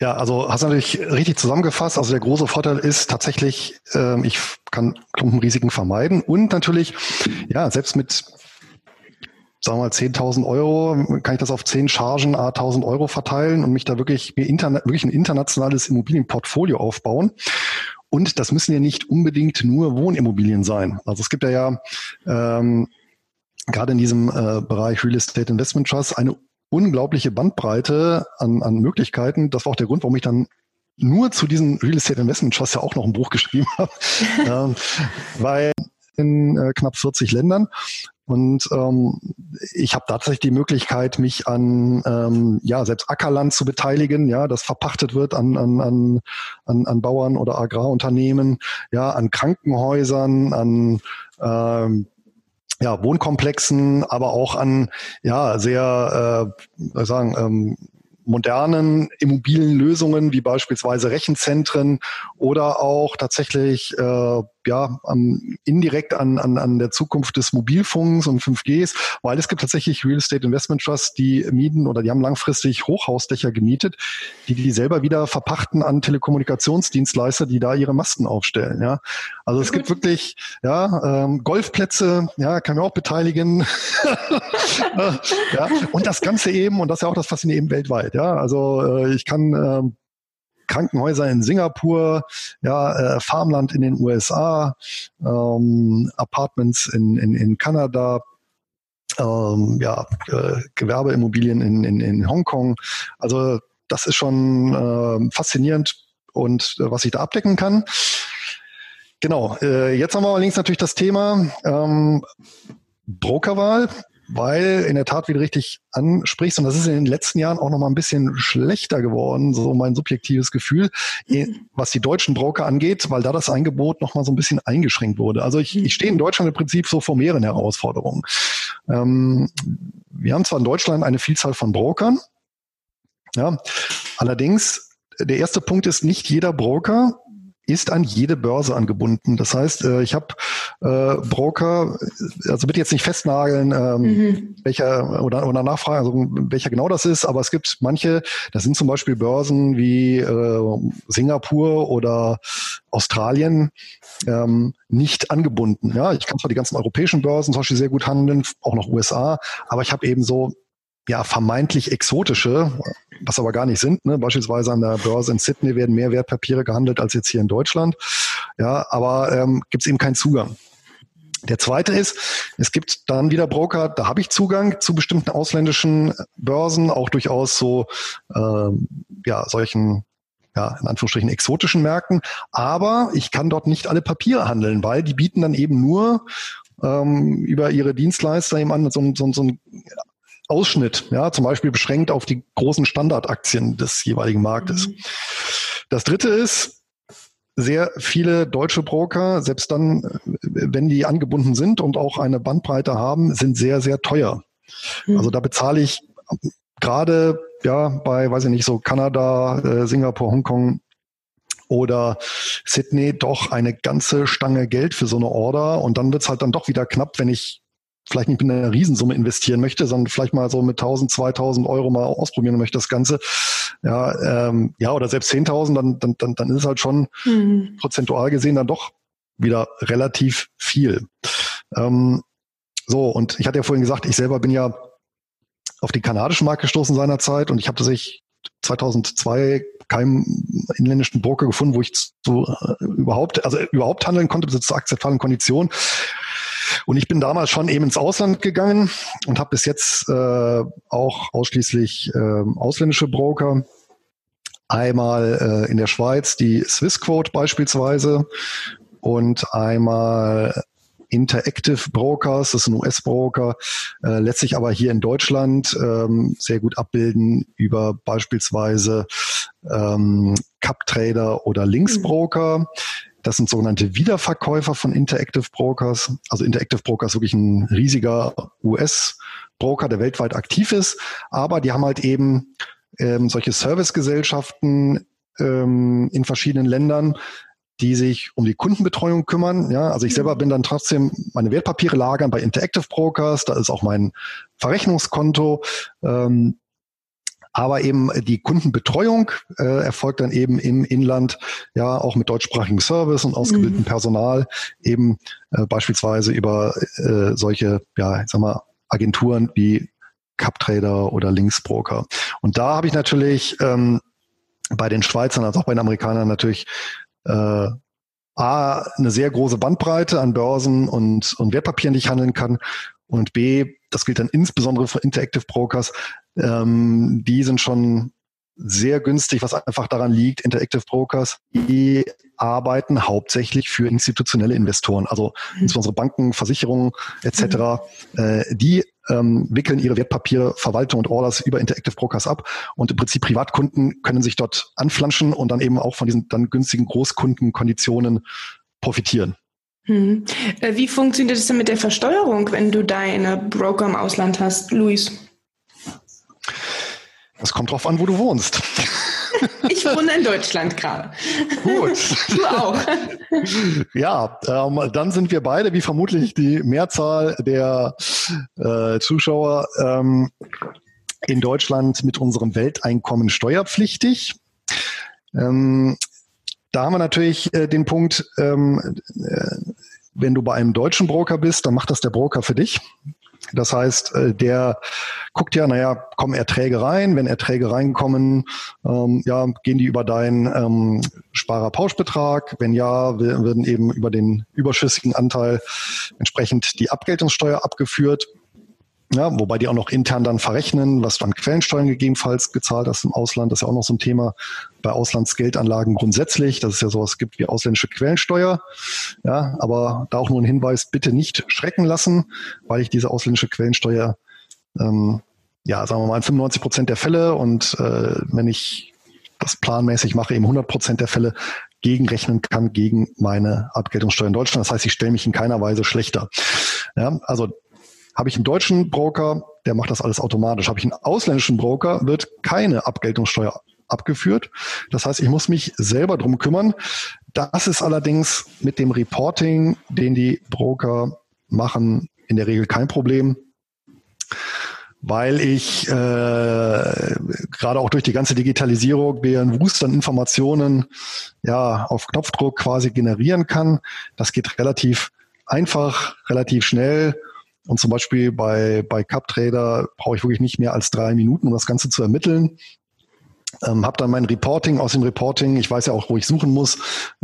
Speaker 2: Ja, also hast du natürlich richtig zusammengefasst. Also der große Vorteil ist tatsächlich, äh, ich kann Klumpenrisiken vermeiden und natürlich, ja, selbst mit sagen wir mal 10.000 Euro, kann ich das auf 10 Chargen a 1.000 Euro verteilen und mich da wirklich, mir interna wirklich ein internationales Immobilienportfolio aufbauen. Und das müssen ja nicht unbedingt nur Wohnimmobilien sein. Also es gibt ja ja ähm, gerade in diesem äh, Bereich Real Estate Investment Trust eine unglaubliche Bandbreite an, an Möglichkeiten. Das war auch der Grund, warum ich dann nur zu diesem Real Estate Investment Trust ja auch noch ein Buch geschrieben habe, ähm, weil in äh, knapp 40 Ländern und ähm, ich habe tatsächlich die Möglichkeit, mich an ähm, ja selbst Ackerland zu beteiligen, ja, das verpachtet wird an an an an, an Bauern oder Agrarunternehmen, ja, an Krankenhäusern, an ähm, ja, Wohnkomplexen, aber auch an ja sehr, äh, sagen, ähm, modernen Immobilienlösungen wie beispielsweise Rechenzentren oder auch tatsächlich äh, ja um, indirekt an, an, an der Zukunft des Mobilfunks und 5Gs, weil es gibt tatsächlich Real Estate Investment Trusts, die mieten oder die haben langfristig Hochhausdächer gemietet, die die selber wieder verpachten an Telekommunikationsdienstleister, die da ihre Masten aufstellen. Ja, also es gibt wirklich ja ähm, Golfplätze, ja, kann man auch beteiligen. ja, und das Ganze eben und das ist ja auch das Faszinierende eben weltweit. Ja, also äh, ich kann ähm, Krankenhäuser in Singapur, ja, äh, Farmland in den USA, ähm, Apartments in, in, in Kanada, ähm, ja, äh, Gewerbeimmobilien in, in, in Hongkong. Also das ist schon äh, faszinierend und äh, was ich da abdecken kann. Genau, äh, jetzt haben wir allerdings natürlich das Thema ähm, Brokerwahl. Weil in der Tat, wie du richtig ansprichst, und das ist in den letzten Jahren auch noch mal ein bisschen schlechter geworden, so mein subjektives Gefühl, mhm. was die deutschen Broker angeht, weil da das Angebot noch mal so ein bisschen eingeschränkt wurde. Also ich, ich stehe in Deutschland im Prinzip so vor mehreren Herausforderungen. Ähm, wir haben zwar in Deutschland eine Vielzahl von Brokern, ja, allerdings der erste Punkt ist, nicht jeder Broker ist an jede Börse angebunden. Das heißt, äh, ich habe äh, Broker, also bitte jetzt nicht festnageln, ähm, mhm. welcher oder, oder nachfragen, also welcher genau das ist, aber es gibt manche, das sind zum Beispiel Börsen wie äh, Singapur oder Australien ähm, nicht angebunden. Ja, ich kann zwar die ganzen europäischen Börsen zum Beispiel sehr gut handeln, auch noch USA, aber ich habe eben so ja, vermeintlich exotische, was aber gar nicht sind. Ne? Beispielsweise an der Börse in Sydney werden mehr Wertpapiere gehandelt als jetzt hier in Deutschland. Ja, aber ähm, gibt es eben keinen Zugang. Der zweite ist, es gibt dann wieder Broker, da habe ich Zugang zu bestimmten ausländischen Börsen, auch durchaus so ähm, ja, solchen ja, in Anführungsstrichen exotischen Märkten. Aber ich kann dort nicht alle Papiere handeln, weil die bieten dann eben nur ähm, über ihre Dienstleister eben an so, so, so ein Ausschnitt, ja, zum Beispiel beschränkt auf die großen Standardaktien des jeweiligen Marktes. Mhm. Das dritte ist, sehr viele deutsche Broker, selbst dann, wenn die angebunden sind und auch eine Bandbreite haben, sind sehr, sehr teuer. Mhm. Also da bezahle ich gerade ja bei, weiß ich nicht, so Kanada, äh, Singapur, Hongkong oder Sydney doch eine ganze Stange Geld für so eine Order und dann wird's halt dann doch wieder knapp, wenn ich vielleicht nicht mit einer Riesensumme investieren möchte, sondern vielleicht mal so mit 1000, 2000 Euro mal ausprobieren möchte das Ganze. Ja, ähm, ja oder selbst 10.000, dann, dann, dann, dann ist es halt schon mhm. prozentual gesehen dann doch wieder relativ viel. Ähm, so, und ich hatte ja vorhin gesagt, ich selber bin ja auf den kanadischen Markt gestoßen seinerzeit und ich habe tatsächlich 2002 keinen inländischen Broker gefunden, wo ich so äh, überhaupt, also überhaupt handeln konnte, bis zu akzeptablen Konditionen. Und ich bin damals schon eben ins Ausland gegangen und habe bis jetzt äh, auch ausschließlich äh, ausländische Broker. Einmal äh, in der Schweiz die Swissquote beispielsweise und einmal Interactive Brokers, das ist ein US-Broker, äh, letztlich aber hier in Deutschland ähm, sehr gut abbilden über beispielsweise ähm, Cup Trader oder Linksbroker. Mhm. Das sind sogenannte Wiederverkäufer von Interactive Brokers. Also Interactive Broker ist wirklich ein riesiger US-Broker, der weltweit aktiv ist. Aber die haben halt eben ähm, solche Servicegesellschaften ähm, in verschiedenen Ländern, die sich um die Kundenbetreuung kümmern. Ja, also ich selber bin dann trotzdem meine Wertpapiere lagern bei Interactive Brokers. Da ist auch mein Verrechnungskonto. Ähm, aber eben die Kundenbetreuung äh, erfolgt dann eben im Inland, ja, auch mit deutschsprachigem Service und ausgebildetem mhm. Personal, eben äh, beispielsweise über äh, solche, ja, ich sag mal, Agenturen wie CupTrader oder Linksbroker. Und da habe ich natürlich ähm, bei den Schweizern als auch bei den Amerikanern natürlich äh, A, eine sehr große Bandbreite an Börsen und, und Wertpapieren, die ich handeln kann. Und B, das gilt dann insbesondere für Interactive Brokers, ähm, die sind schon sehr günstig, was einfach daran liegt, Interactive Brokers, die arbeiten hauptsächlich für institutionelle Investoren, also mhm. insbesondere Banken, Versicherungen etc. Mhm. Äh, die ähm, wickeln ihre Wertpapiere, Verwaltung und Orders über Interactive Brokers ab und im Prinzip Privatkunden können sich dort anflanschen und dann eben auch von diesen dann günstigen Großkundenkonditionen profitieren.
Speaker 1: Hm. Wie funktioniert es denn mit der Versteuerung, wenn du deine Broker im Ausland hast, Luis?
Speaker 2: Das kommt drauf an, wo du wohnst.
Speaker 1: Ich wohne in Deutschland gerade.
Speaker 2: Gut. Du auch. Ja, ähm, dann sind wir beide, wie vermutlich die Mehrzahl der äh, Zuschauer, ähm, in Deutschland mit unserem Welteinkommen steuerpflichtig. Ähm, da haben wir natürlich äh, den Punkt, ähm, äh, wenn du bei einem deutschen Broker bist, dann macht das der Broker für dich. Das heißt, äh, der guckt ja, naja, kommen Erträge rein. Wenn Erträge reinkommen, ähm, ja, gehen die über deinen ähm, Sparerpauschbetrag. Wenn ja, werden eben über den überschüssigen Anteil entsprechend die Abgeltungssteuer abgeführt. Ja, wobei die auch noch intern dann verrechnen, was du an Quellensteuern gegebenenfalls gezahlt hast im Ausland. Das ist ja auch noch so ein Thema bei Auslandsgeldanlagen grundsätzlich, dass es ja sowas gibt wie ausländische Quellensteuer. Ja, aber da auch nur ein Hinweis, bitte nicht schrecken lassen, weil ich diese ausländische Quellensteuer, ähm, ja, sagen wir mal in 95 Prozent der Fälle und äh, wenn ich das planmäßig mache, eben 100 Prozent der Fälle gegenrechnen kann gegen meine Abgeltungssteuer in Deutschland. Das heißt, ich stelle mich in keiner Weise schlechter. Ja, also habe ich einen deutschen Broker, der macht das alles automatisch. Habe ich einen ausländischen Broker, wird keine Abgeltungssteuer abgeführt. Das heißt, ich muss mich selber drum kümmern. Das ist allerdings mit dem Reporting, den die Broker machen, in der Regel kein Problem weil ich äh, gerade auch durch die ganze Digitalisierung einen Wust an Informationen ja auf Knopfdruck quasi generieren kann. Das geht relativ einfach, relativ schnell. Und zum Beispiel bei, bei CupTrader brauche ich wirklich nicht mehr als drei Minuten, um das Ganze zu ermitteln. Ähm, habe dann mein Reporting aus dem Reporting, ich weiß ja auch, wo ich suchen muss,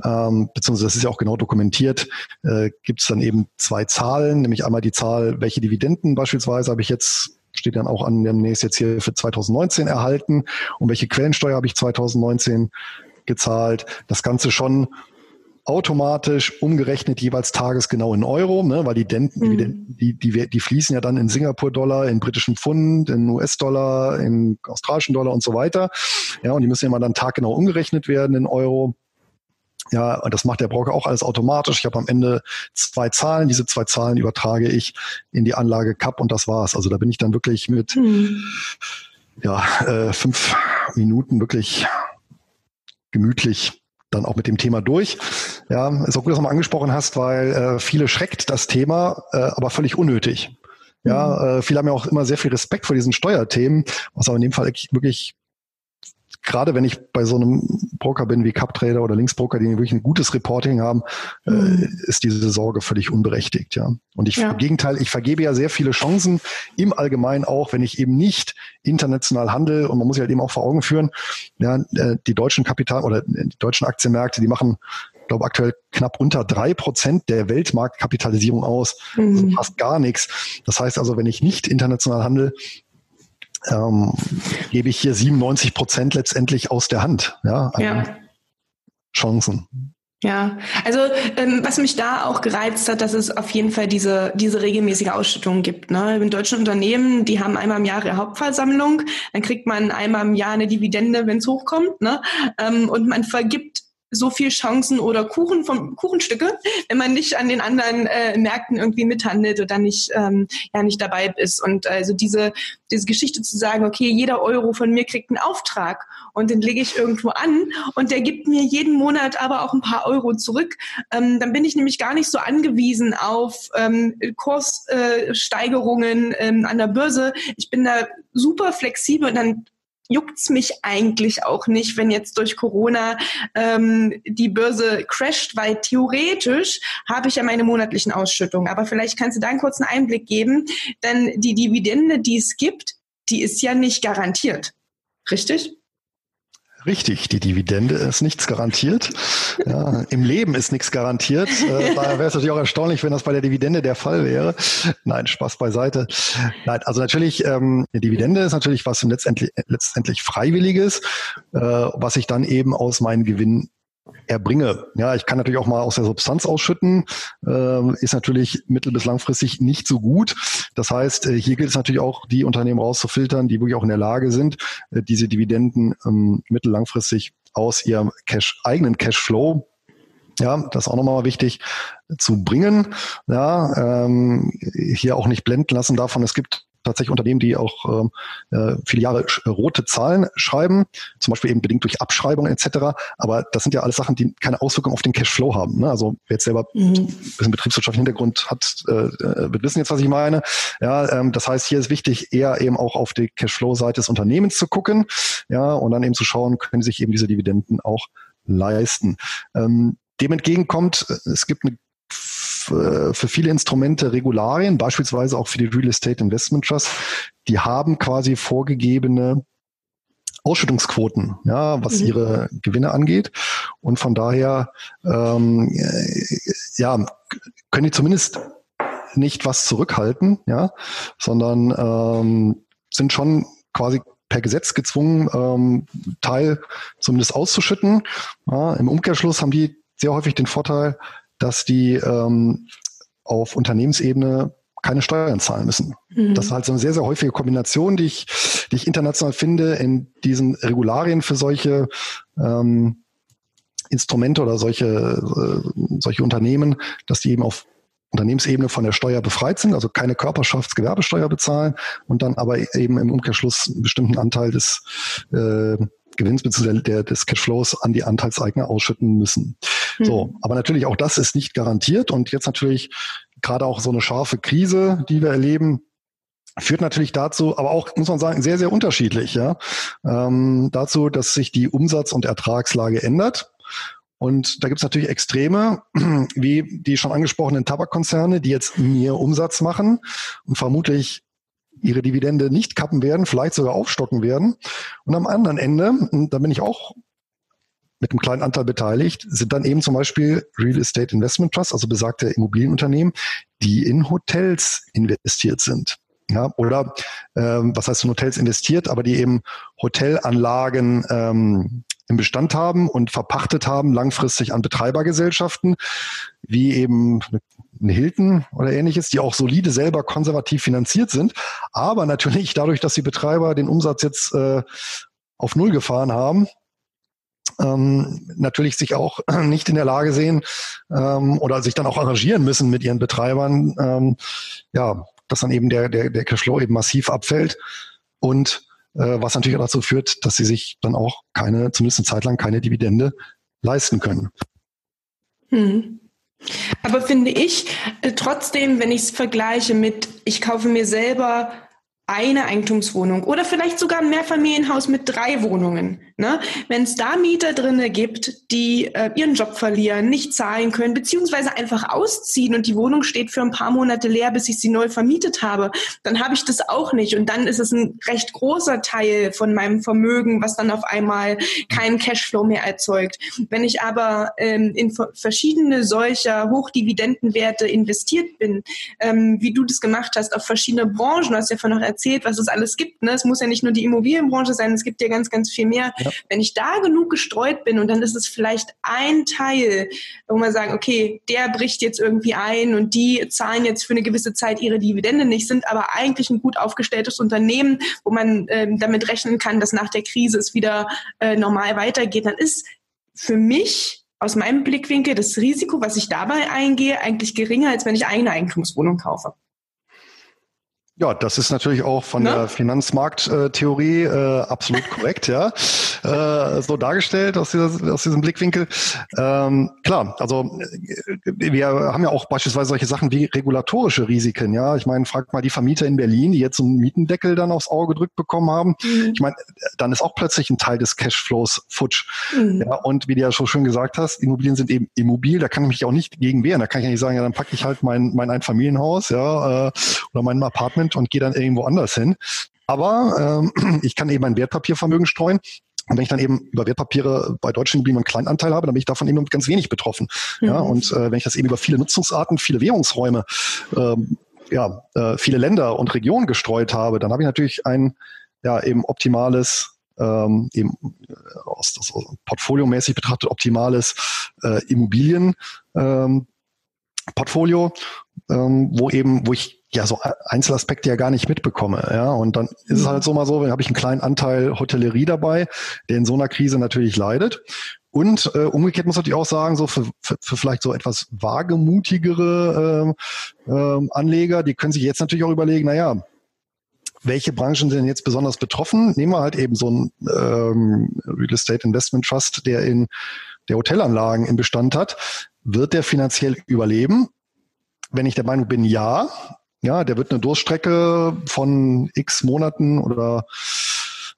Speaker 2: ähm, beziehungsweise das ist ja auch genau dokumentiert, äh, gibt es dann eben zwei Zahlen, nämlich einmal die Zahl, welche Dividenden beispielsweise habe ich jetzt steht dann auch an demnächst jetzt hier für 2019 erhalten und welche Quellensteuer habe ich 2019 gezahlt. Das Ganze schon automatisch umgerechnet jeweils tagesgenau in Euro, ne, weil die, Denten, mhm. die, die, die fließen ja dann in Singapur-Dollar, in britischen Pfund, in US-Dollar, in australischen Dollar und so weiter. Ja, und die müssen ja mal dann taggenau umgerechnet werden in Euro. Ja, und das macht der Broker auch alles automatisch. Ich habe am Ende zwei Zahlen. Diese zwei Zahlen übertrage ich in die Anlage CAP und das war's. Also da bin ich dann wirklich mit hm. ja, äh, fünf Minuten wirklich gemütlich dann auch mit dem Thema durch. Ja, ist auch gut, dass du mal angesprochen hast, weil äh, viele schreckt das Thema, äh, aber völlig unnötig. Ja, mhm. äh, viele haben ja auch immer sehr viel Respekt vor diesen Steuerthemen, was aber in dem Fall wirklich gerade wenn ich bei so einem Broker bin wie CupTrader oder Linksbroker, die wirklich ein gutes Reporting haben, äh, mhm. äh, ist diese Sorge völlig unberechtigt. Ja. Und ich ja. im Gegenteil, ich vergebe ja sehr viele Chancen im Allgemeinen auch, wenn ich eben nicht international handel und man muss sich halt eben auch vor Augen führen, ja, äh, die deutschen Kapital oder die deutschen Aktienmärkte, die machen ich glaube, aktuell knapp unter drei Prozent der Weltmarktkapitalisierung aus. Mhm. Also fast gar nichts. Das heißt also, wenn ich nicht international handel, ähm, gebe ich hier 97 Prozent letztendlich aus der Hand. Ja, ja. Chancen.
Speaker 1: Ja, also ähm, was mich da auch gereizt hat, dass es auf jeden Fall diese diese regelmäßige Ausschüttung gibt. Ne? In deutschen Unternehmen, die haben einmal im Jahr ihre Hauptversammlung, dann kriegt man einmal im Jahr eine Dividende, wenn es hochkommt, ne? Ähm, und man vergibt so viel Chancen oder Kuchen vom Kuchenstücke, wenn man nicht an den anderen äh, Märkten irgendwie mithandelt oder nicht ähm, ja nicht dabei ist und also diese diese Geschichte zu sagen, okay, jeder Euro von mir kriegt einen Auftrag und den lege ich irgendwo an und der gibt mir jeden Monat aber auch ein paar Euro zurück, ähm, dann bin ich nämlich gar nicht so angewiesen auf ähm, Kurssteigerungen äh, ähm, an der Börse. Ich bin da super flexibel und dann juckt's mich eigentlich auch nicht, wenn jetzt durch Corona ähm, die Börse crasht, weil theoretisch habe ich ja meine monatlichen Ausschüttungen. Aber vielleicht kannst du da einen kurzen Einblick geben, denn die Dividende, die es gibt, die ist ja nicht garantiert. Richtig?
Speaker 2: Richtig, die Dividende ist nichts garantiert. Ja, Im Leben ist nichts garantiert. Äh, daher wäre es natürlich auch erstaunlich, wenn das bei der Dividende der Fall wäre. Nein, Spaß beiseite. Nein, also natürlich, ähm, eine Dividende ist natürlich was letztendlich, letztendlich Freiwilliges, äh, was ich dann eben aus meinen Gewinn erbringe. Ja, ich kann natürlich auch mal aus der Substanz ausschütten, äh, ist natürlich mittel- bis langfristig nicht so gut. Das heißt, äh, hier gilt es natürlich auch, die Unternehmen rauszufiltern, die wirklich auch in der Lage sind, äh, diese Dividenden ähm, mittel- langfristig aus ihrem Cash, eigenen Cashflow ja, das ist auch nochmal wichtig zu bringen. Ja, ähm, hier auch nicht blenden lassen davon. Es gibt tatsächlich Unternehmen, die auch ähm, äh, viele Jahre rote Zahlen schreiben, zum Beispiel eben bedingt durch Abschreibungen etc. Aber das sind ja alles Sachen, die keine Auswirkung auf den Cashflow haben. Ne? Also wer jetzt selber mhm. ein bisschen betriebswirtschaftlichen Hintergrund hat, äh, äh, wird wissen jetzt, was ich meine. Ja, ähm, das heißt, hier ist wichtig, eher eben auch auf die Cashflow-Seite des Unternehmens zu gucken, ja, und dann eben zu schauen, können sich eben diese Dividenden auch leisten. Ähm, dem entgegenkommt, es gibt eine äh, für viele Instrumente Regularien, beispielsweise auch für die Real Estate Investment Trust, die haben quasi vorgegebene Ausschüttungsquoten, ja, was mhm. ihre Gewinne angeht. Und von daher, ähm, ja, können die zumindest nicht was zurückhalten, ja, sondern ähm, sind schon quasi per Gesetz gezwungen, ähm, Teil zumindest auszuschütten. Ja, Im Umkehrschluss haben die sehr häufig den Vorteil, dass die ähm, auf Unternehmensebene keine Steuern zahlen müssen. Mhm. Das ist halt so eine sehr, sehr häufige Kombination, die ich, die ich international finde in diesen Regularien für solche ähm, Instrumente oder solche, äh, solche Unternehmen, dass die eben auf Unternehmensebene von der Steuer befreit sind, also keine Körperschaftsgewerbesteuer bezahlen und dann aber eben im Umkehrschluss einen bestimmten Anteil des äh, Gewinns bzw. Der, des Cashflows an die Anteilseigner ausschütten müssen. Mhm. So, aber natürlich auch das ist nicht garantiert und jetzt natürlich gerade auch so eine scharfe Krise, die wir erleben, führt natürlich dazu, aber auch, muss man sagen, sehr, sehr unterschiedlich, ja, ähm, dazu, dass sich die Umsatz- und Ertragslage ändert. Und da gibt es natürlich Extreme, wie die schon angesprochenen Tabakkonzerne, die jetzt mehr Umsatz machen und vermutlich ihre Dividende nicht kappen werden, vielleicht sogar aufstocken werden. Und am anderen Ende, da bin ich auch mit einem kleinen Anteil beteiligt, sind dann eben zum Beispiel Real Estate Investment Trust, also besagte Immobilienunternehmen, die in Hotels investiert sind. Ja, oder ähm, was heißt in Hotels investiert, aber die eben Hotelanlagen ähm, im Bestand haben und verpachtet haben langfristig an Betreibergesellschaften, wie eben eine Hilton oder ähnliches, die auch solide selber konservativ finanziert sind, aber natürlich dadurch, dass die Betreiber den Umsatz jetzt äh, auf Null gefahren haben, ähm, natürlich sich auch nicht in der Lage sehen ähm, oder sich dann auch arrangieren müssen mit ihren Betreibern, ähm, ja, dass dann eben der, der, der Cashflow eben massiv abfällt. Und was natürlich dazu führt, dass sie sich dann auch keine, zumindest eine Zeit lang keine Dividende leisten können.
Speaker 1: Hm. Aber finde ich äh, trotzdem, wenn ich es vergleiche mit, ich kaufe mir selber eine Eigentumswohnung oder vielleicht sogar ein Mehrfamilienhaus mit drei Wohnungen. Ne? Wenn es da Mieter drinne gibt, die äh, ihren Job verlieren, nicht zahlen können, beziehungsweise einfach ausziehen und die Wohnung steht für ein paar Monate leer, bis ich sie neu vermietet habe, dann habe ich das auch nicht. Und dann ist es ein recht großer Teil von meinem Vermögen, was dann auf einmal keinen Cashflow mehr erzeugt. Wenn ich aber ähm, in verschiedene solcher Hochdividendenwerte investiert bin, ähm, wie du das gemacht hast, auf verschiedene Branchen, hast ja von noch erzählt, erzählt, was es alles gibt. Ne? Es muss ja nicht nur die Immobilienbranche sein, es gibt ja ganz, ganz viel mehr. Ja. Wenn ich da genug gestreut bin und dann ist es vielleicht ein Teil, wo man sagen, okay, der bricht jetzt irgendwie ein und die zahlen jetzt für eine gewisse Zeit ihre Dividende nicht, sind aber eigentlich ein gut aufgestelltes Unternehmen, wo man ähm, damit rechnen kann, dass nach der Krise es wieder äh, normal weitergeht, dann ist für mich aus meinem Blickwinkel das Risiko, was ich dabei eingehe, eigentlich geringer, als wenn ich eine Eigentumswohnung kaufe.
Speaker 2: Ja, das ist natürlich auch von ne? der Finanzmarkttheorie äh, absolut korrekt, ja. Äh, so dargestellt aus, dieser, aus diesem Blickwinkel. Ähm, klar, also äh, wir haben ja auch beispielsweise solche Sachen wie regulatorische Risiken, ja. Ich meine, fragt mal die Vermieter in Berlin, die jetzt so einen Mietendeckel dann aufs Auge gedrückt bekommen haben. Mhm. Ich meine, dann ist auch plötzlich ein Teil des Cashflows futsch. Mhm. Ja, und wie du ja schon schön gesagt hast, Immobilien sind eben immobil, da kann ich mich auch nicht gegen wehren. Da kann ich ja nicht sagen, ja, dann packe ich halt mein, mein Einfamilienhaus, ja, äh, oder mein Apartment Prozent und gehe dann irgendwo anders hin. Aber ähm, ich kann eben ein Wertpapiervermögen streuen. Und wenn ich dann eben über Wertpapiere bei deutschen Immobilien einen kleinen Anteil habe, dann bin ich davon eben ganz wenig betroffen. Mhm. Ja, und äh, wenn ich das eben über viele Nutzungsarten, viele Währungsräume, ähm, ja, äh, viele Länder und Regionen gestreut habe, dann habe ich natürlich ein ja eben optimales ähm, eben äh, aus, aus portfoliomäßig betrachtet optimales äh, Immobilien ähm, ähm, wo eben, wo ich ja so Einzelaspekte ja gar nicht mitbekomme. Ja, und dann ist es halt so mal so, wenn habe ich einen kleinen Anteil Hotellerie dabei, der in so einer Krise natürlich leidet. Und äh, umgekehrt muss ich auch sagen, so für, für, für vielleicht so etwas wagemutigere äh, äh, Anleger, die können sich jetzt natürlich auch überlegen, na ja, welche Branchen sind jetzt besonders betroffen? Nehmen wir halt eben so einen ähm, Real Estate Investment Trust, der in der Hotelanlagen im Bestand hat. Wird der finanziell überleben? Wenn ich der Meinung bin, ja, ja, der wird eine Durststrecke von x Monaten oder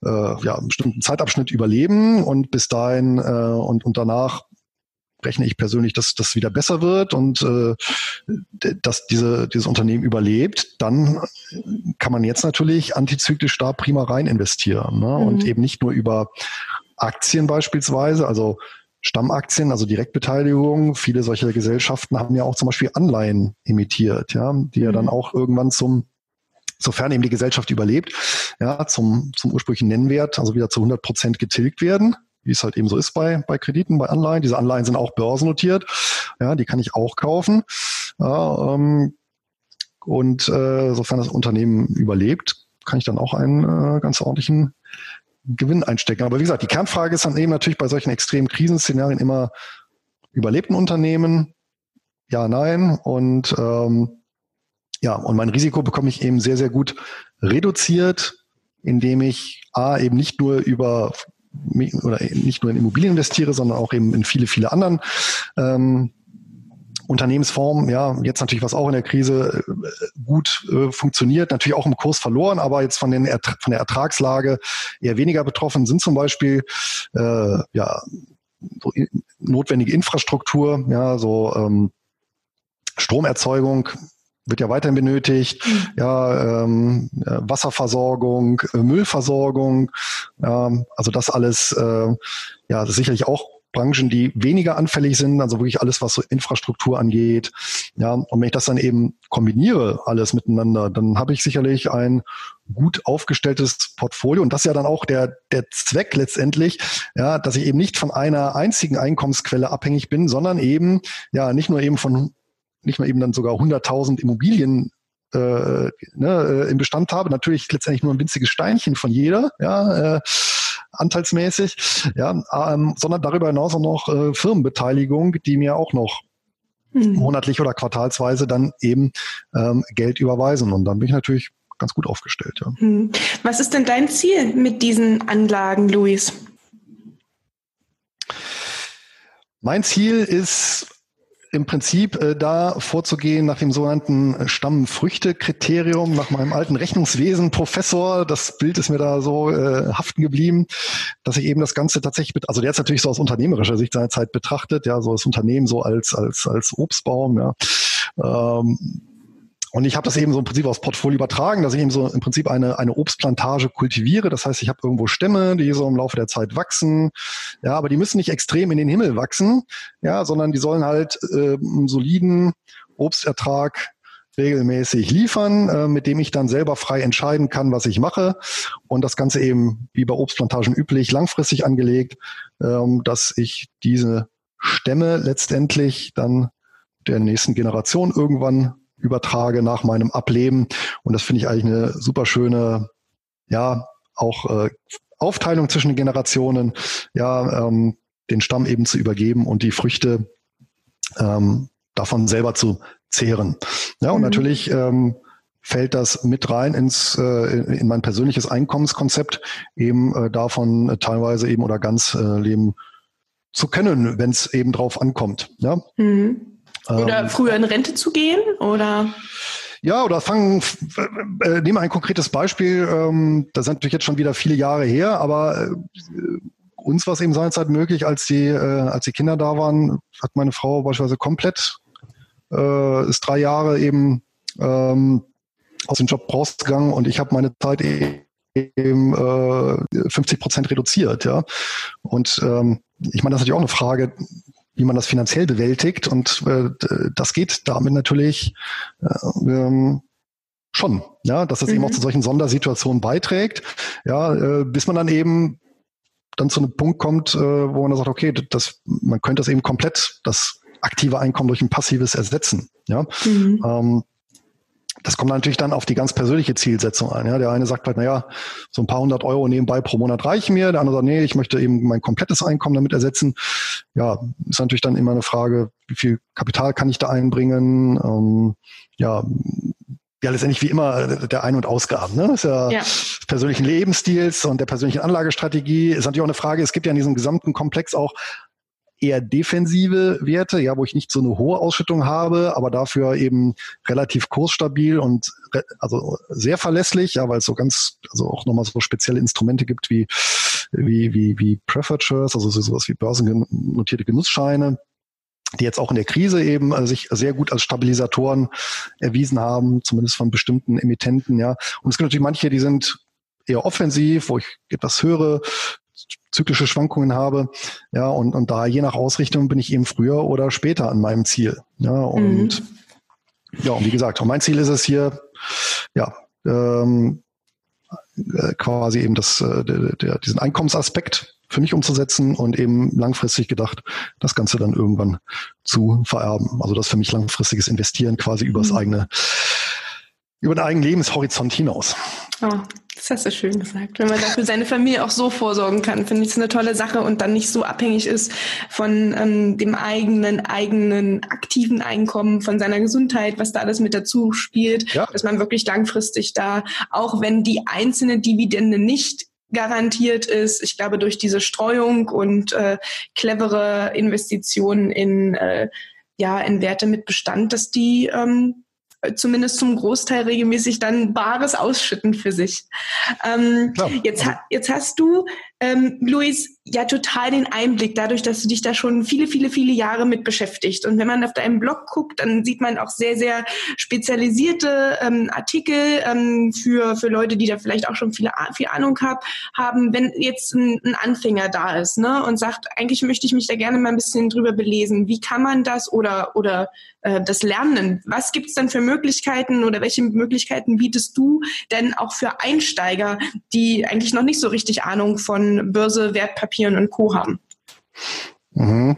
Speaker 2: äh, ja, einen bestimmten Zeitabschnitt überleben und bis dahin äh, und, und danach rechne ich persönlich, dass das wieder besser wird und äh, dass diese, dieses Unternehmen überlebt, dann kann man jetzt natürlich antizyklisch da prima rein investieren ne? Mhm. und eben nicht nur über Aktien beispielsweise, also Stammaktien, also Direktbeteiligung. Viele solcher Gesellschaften haben ja auch zum Beispiel Anleihen emittiert, ja, die mhm. ja dann auch irgendwann zum sofern eben die Gesellschaft überlebt, ja, zum, zum ursprünglichen Nennwert, also wieder zu 100 Prozent getilgt werden, wie es halt eben so ist bei, bei Krediten, bei Anleihen. Diese Anleihen sind auch börsennotiert, ja, die kann ich auch kaufen. Ja, ähm, und äh, sofern das Unternehmen überlebt, kann ich dann auch einen äh, ganz ordentlichen Gewinn einstecken. Aber wie gesagt, die Kernfrage ist dann eben natürlich bei solchen extremen Krisenszenarien immer, überlebt ein Unternehmen? Ja, nein. Und ähm, ja, und mein Risiko bekomme ich eben sehr, sehr gut reduziert, indem ich A, eben nicht nur über oder nicht nur in Immobilien investiere, sondern auch eben in viele, viele anderen ähm, Unternehmensformen, ja, jetzt natürlich was auch in der Krise äh, gut äh, funktioniert, natürlich auch im Kurs verloren, aber jetzt von, den von der Ertragslage eher weniger betroffen sind zum Beispiel äh, ja so notwendige Infrastruktur, ja, so ähm, Stromerzeugung wird ja weiterhin benötigt, mhm. ja, ähm, Wasserversorgung, äh, Müllversorgung, ähm, also das alles, äh, ja, das sicherlich auch Branchen, die weniger anfällig sind, also wirklich alles, was so Infrastruktur angeht. Ja, und wenn ich das dann eben kombiniere, alles miteinander, dann habe ich sicherlich ein gut aufgestelltes Portfolio. Und das ist ja dann auch der, der Zweck letztendlich, ja, dass ich eben nicht von einer einzigen Einkommensquelle abhängig bin, sondern eben, ja, nicht nur eben von, nicht nur eben dann sogar 100.000 Immobilien äh, ne, äh, im Bestand habe. Natürlich letztendlich nur ein winziges Steinchen von jeder, ja, äh, anteilsmäßig, ja, ähm, sondern darüber hinaus auch noch äh, Firmenbeteiligung, die mir auch noch mhm. monatlich oder quartalsweise dann eben ähm, Geld überweisen. Und dann bin ich natürlich ganz gut aufgestellt. Ja.
Speaker 1: Mhm. Was ist denn dein Ziel mit diesen Anlagen, Luis?
Speaker 2: Mein Ziel ist im Prinzip äh, da vorzugehen nach dem sogenannten Stammfrüchte-Kriterium, nach meinem alten Rechnungswesen-Professor. Das Bild ist mir da so äh, haften geblieben, dass ich eben das Ganze tatsächlich mit, also der ist natürlich so aus unternehmerischer Sicht seiner Zeit betrachtet, ja, so das Unternehmen so als, als, als Obstbaum, ja. Ähm, und ich habe das eben so im Prinzip aufs Portfolio übertragen, dass ich eben so im Prinzip eine, eine Obstplantage kultiviere. Das heißt, ich habe irgendwo Stämme, die so im Laufe der Zeit wachsen. Ja, aber die müssen nicht extrem in den Himmel wachsen, ja, sondern die sollen halt äh, einen soliden Obstertrag regelmäßig liefern, äh, mit dem ich dann selber frei entscheiden kann, was ich mache. Und das Ganze eben, wie bei Obstplantagen üblich, langfristig angelegt, ähm, dass ich diese Stämme letztendlich dann der nächsten Generation irgendwann übertrage nach meinem Ableben. Und das finde ich eigentlich eine super schöne, ja, auch äh, Aufteilung zwischen den Generationen, ja, ähm, den Stamm eben zu übergeben und die Früchte ähm, davon selber zu zehren. Ja, und mhm. natürlich ähm, fällt das mit rein ins äh, in mein persönliches Einkommenskonzept, eben äh, davon äh, teilweise eben oder ganz äh, leben zu können, wenn es eben drauf ankommt. Ja.
Speaker 1: Mhm. Oder ähm, früher in Rente zu gehen oder?
Speaker 2: Ja, oder fangen, äh, nehmen ein konkretes Beispiel, ähm, das sind natürlich jetzt schon wieder viele Jahre her, aber äh, uns war es eben seinerzeit möglich, als die, äh, als die Kinder da waren, hat meine Frau beispielsweise komplett, äh, ist drei Jahre eben ähm, aus dem Job rausgegangen und ich habe meine Zeit eben äh, 50 Prozent reduziert, ja. Und ähm, ich meine, das ist natürlich auch eine Frage, wie man das finanziell bewältigt. Und äh, das geht damit natürlich äh, ähm, schon, ja, dass das mhm. eben auch mhm. zu solchen Sondersituationen beiträgt, ja, äh, bis man dann eben dann zu einem Punkt kommt, äh, wo man dann sagt, okay, das, man könnte das eben komplett, das aktive Einkommen durch ein passives ersetzen, ja. Mhm. Ähm, das kommt natürlich dann auf die ganz persönliche Zielsetzung ein. Ja, der eine sagt halt, naja, so ein paar hundert Euro nebenbei pro Monat reichen mir. Der andere sagt, nee, ich möchte eben mein komplettes Einkommen damit ersetzen. Ja, ist natürlich dann immer eine Frage, wie viel Kapital kann ich da einbringen? Ähm, ja, ja, letztendlich wie immer der Ein- und Ausgaben. Ne? Das ist ja, ja. des persönlichen Lebensstils und der persönlichen Anlagestrategie. Ist natürlich auch eine Frage, es gibt ja in diesem gesamten Komplex auch eher defensive Werte, ja, wo ich nicht so eine hohe Ausschüttung habe, aber dafür eben relativ kursstabil und also sehr verlässlich, ja, weil es so ganz, also auch nochmal so spezielle Instrumente gibt wie wie wie wie Preferred Shares, also sowas wie börsennotierte Genussscheine, die jetzt auch in der Krise eben also sich sehr gut als Stabilisatoren erwiesen haben, zumindest von bestimmten Emittenten, ja. Und es gibt natürlich manche, die sind eher offensiv, wo ich etwas höhere zyklische Schwankungen habe. Ja, und, und da je nach Ausrichtung bin ich eben früher oder später an meinem Ziel. Ja, und mhm. ja, und wie gesagt, und mein Ziel ist es hier, ja, ähm, äh, quasi eben das, äh, der, der, diesen Einkommensaspekt für mich umzusetzen und eben langfristig gedacht, das Ganze dann irgendwann zu vererben. Also das für mich langfristiges Investieren quasi übers mhm. eigene, über den eigenen Lebenshorizont hinaus.
Speaker 1: Oh, das hast du schön gesagt. Wenn man dafür seine Familie auch so vorsorgen kann, finde ich es eine tolle Sache und dann nicht so abhängig ist von ähm, dem eigenen, eigenen aktiven Einkommen, von seiner Gesundheit, was da alles mit dazu spielt, ja. dass man wirklich langfristig da, auch wenn die einzelne Dividende nicht garantiert ist. Ich glaube, durch diese Streuung und äh, clevere Investitionen in, äh, ja, in Werte mit Bestand, dass die ähm, zumindest zum Großteil regelmäßig dann Bares ausschütten für sich. Ähm, jetzt, ha jetzt hast du, ähm, Luis, ja total den Einblick dadurch, dass du dich da schon viele, viele, viele Jahre mit beschäftigt. Und wenn man auf deinem Blog guckt, dann sieht man auch sehr, sehr spezialisierte ähm, Artikel ähm, für, für Leute, die da vielleicht auch schon viele, viel Ahnung hab, haben. Wenn jetzt ein, ein Anfänger da ist ne, und sagt, eigentlich möchte ich mich da gerne mal ein bisschen drüber belesen, wie kann man das oder, oder äh, das Lernen? Was gibt es dann für Möglichkeiten oder welche Möglichkeiten bietest du denn auch für Einsteiger, die eigentlich noch nicht so richtig Ahnung von Börse, Wertpapier Papieren und Co. haben.
Speaker 2: Mhm.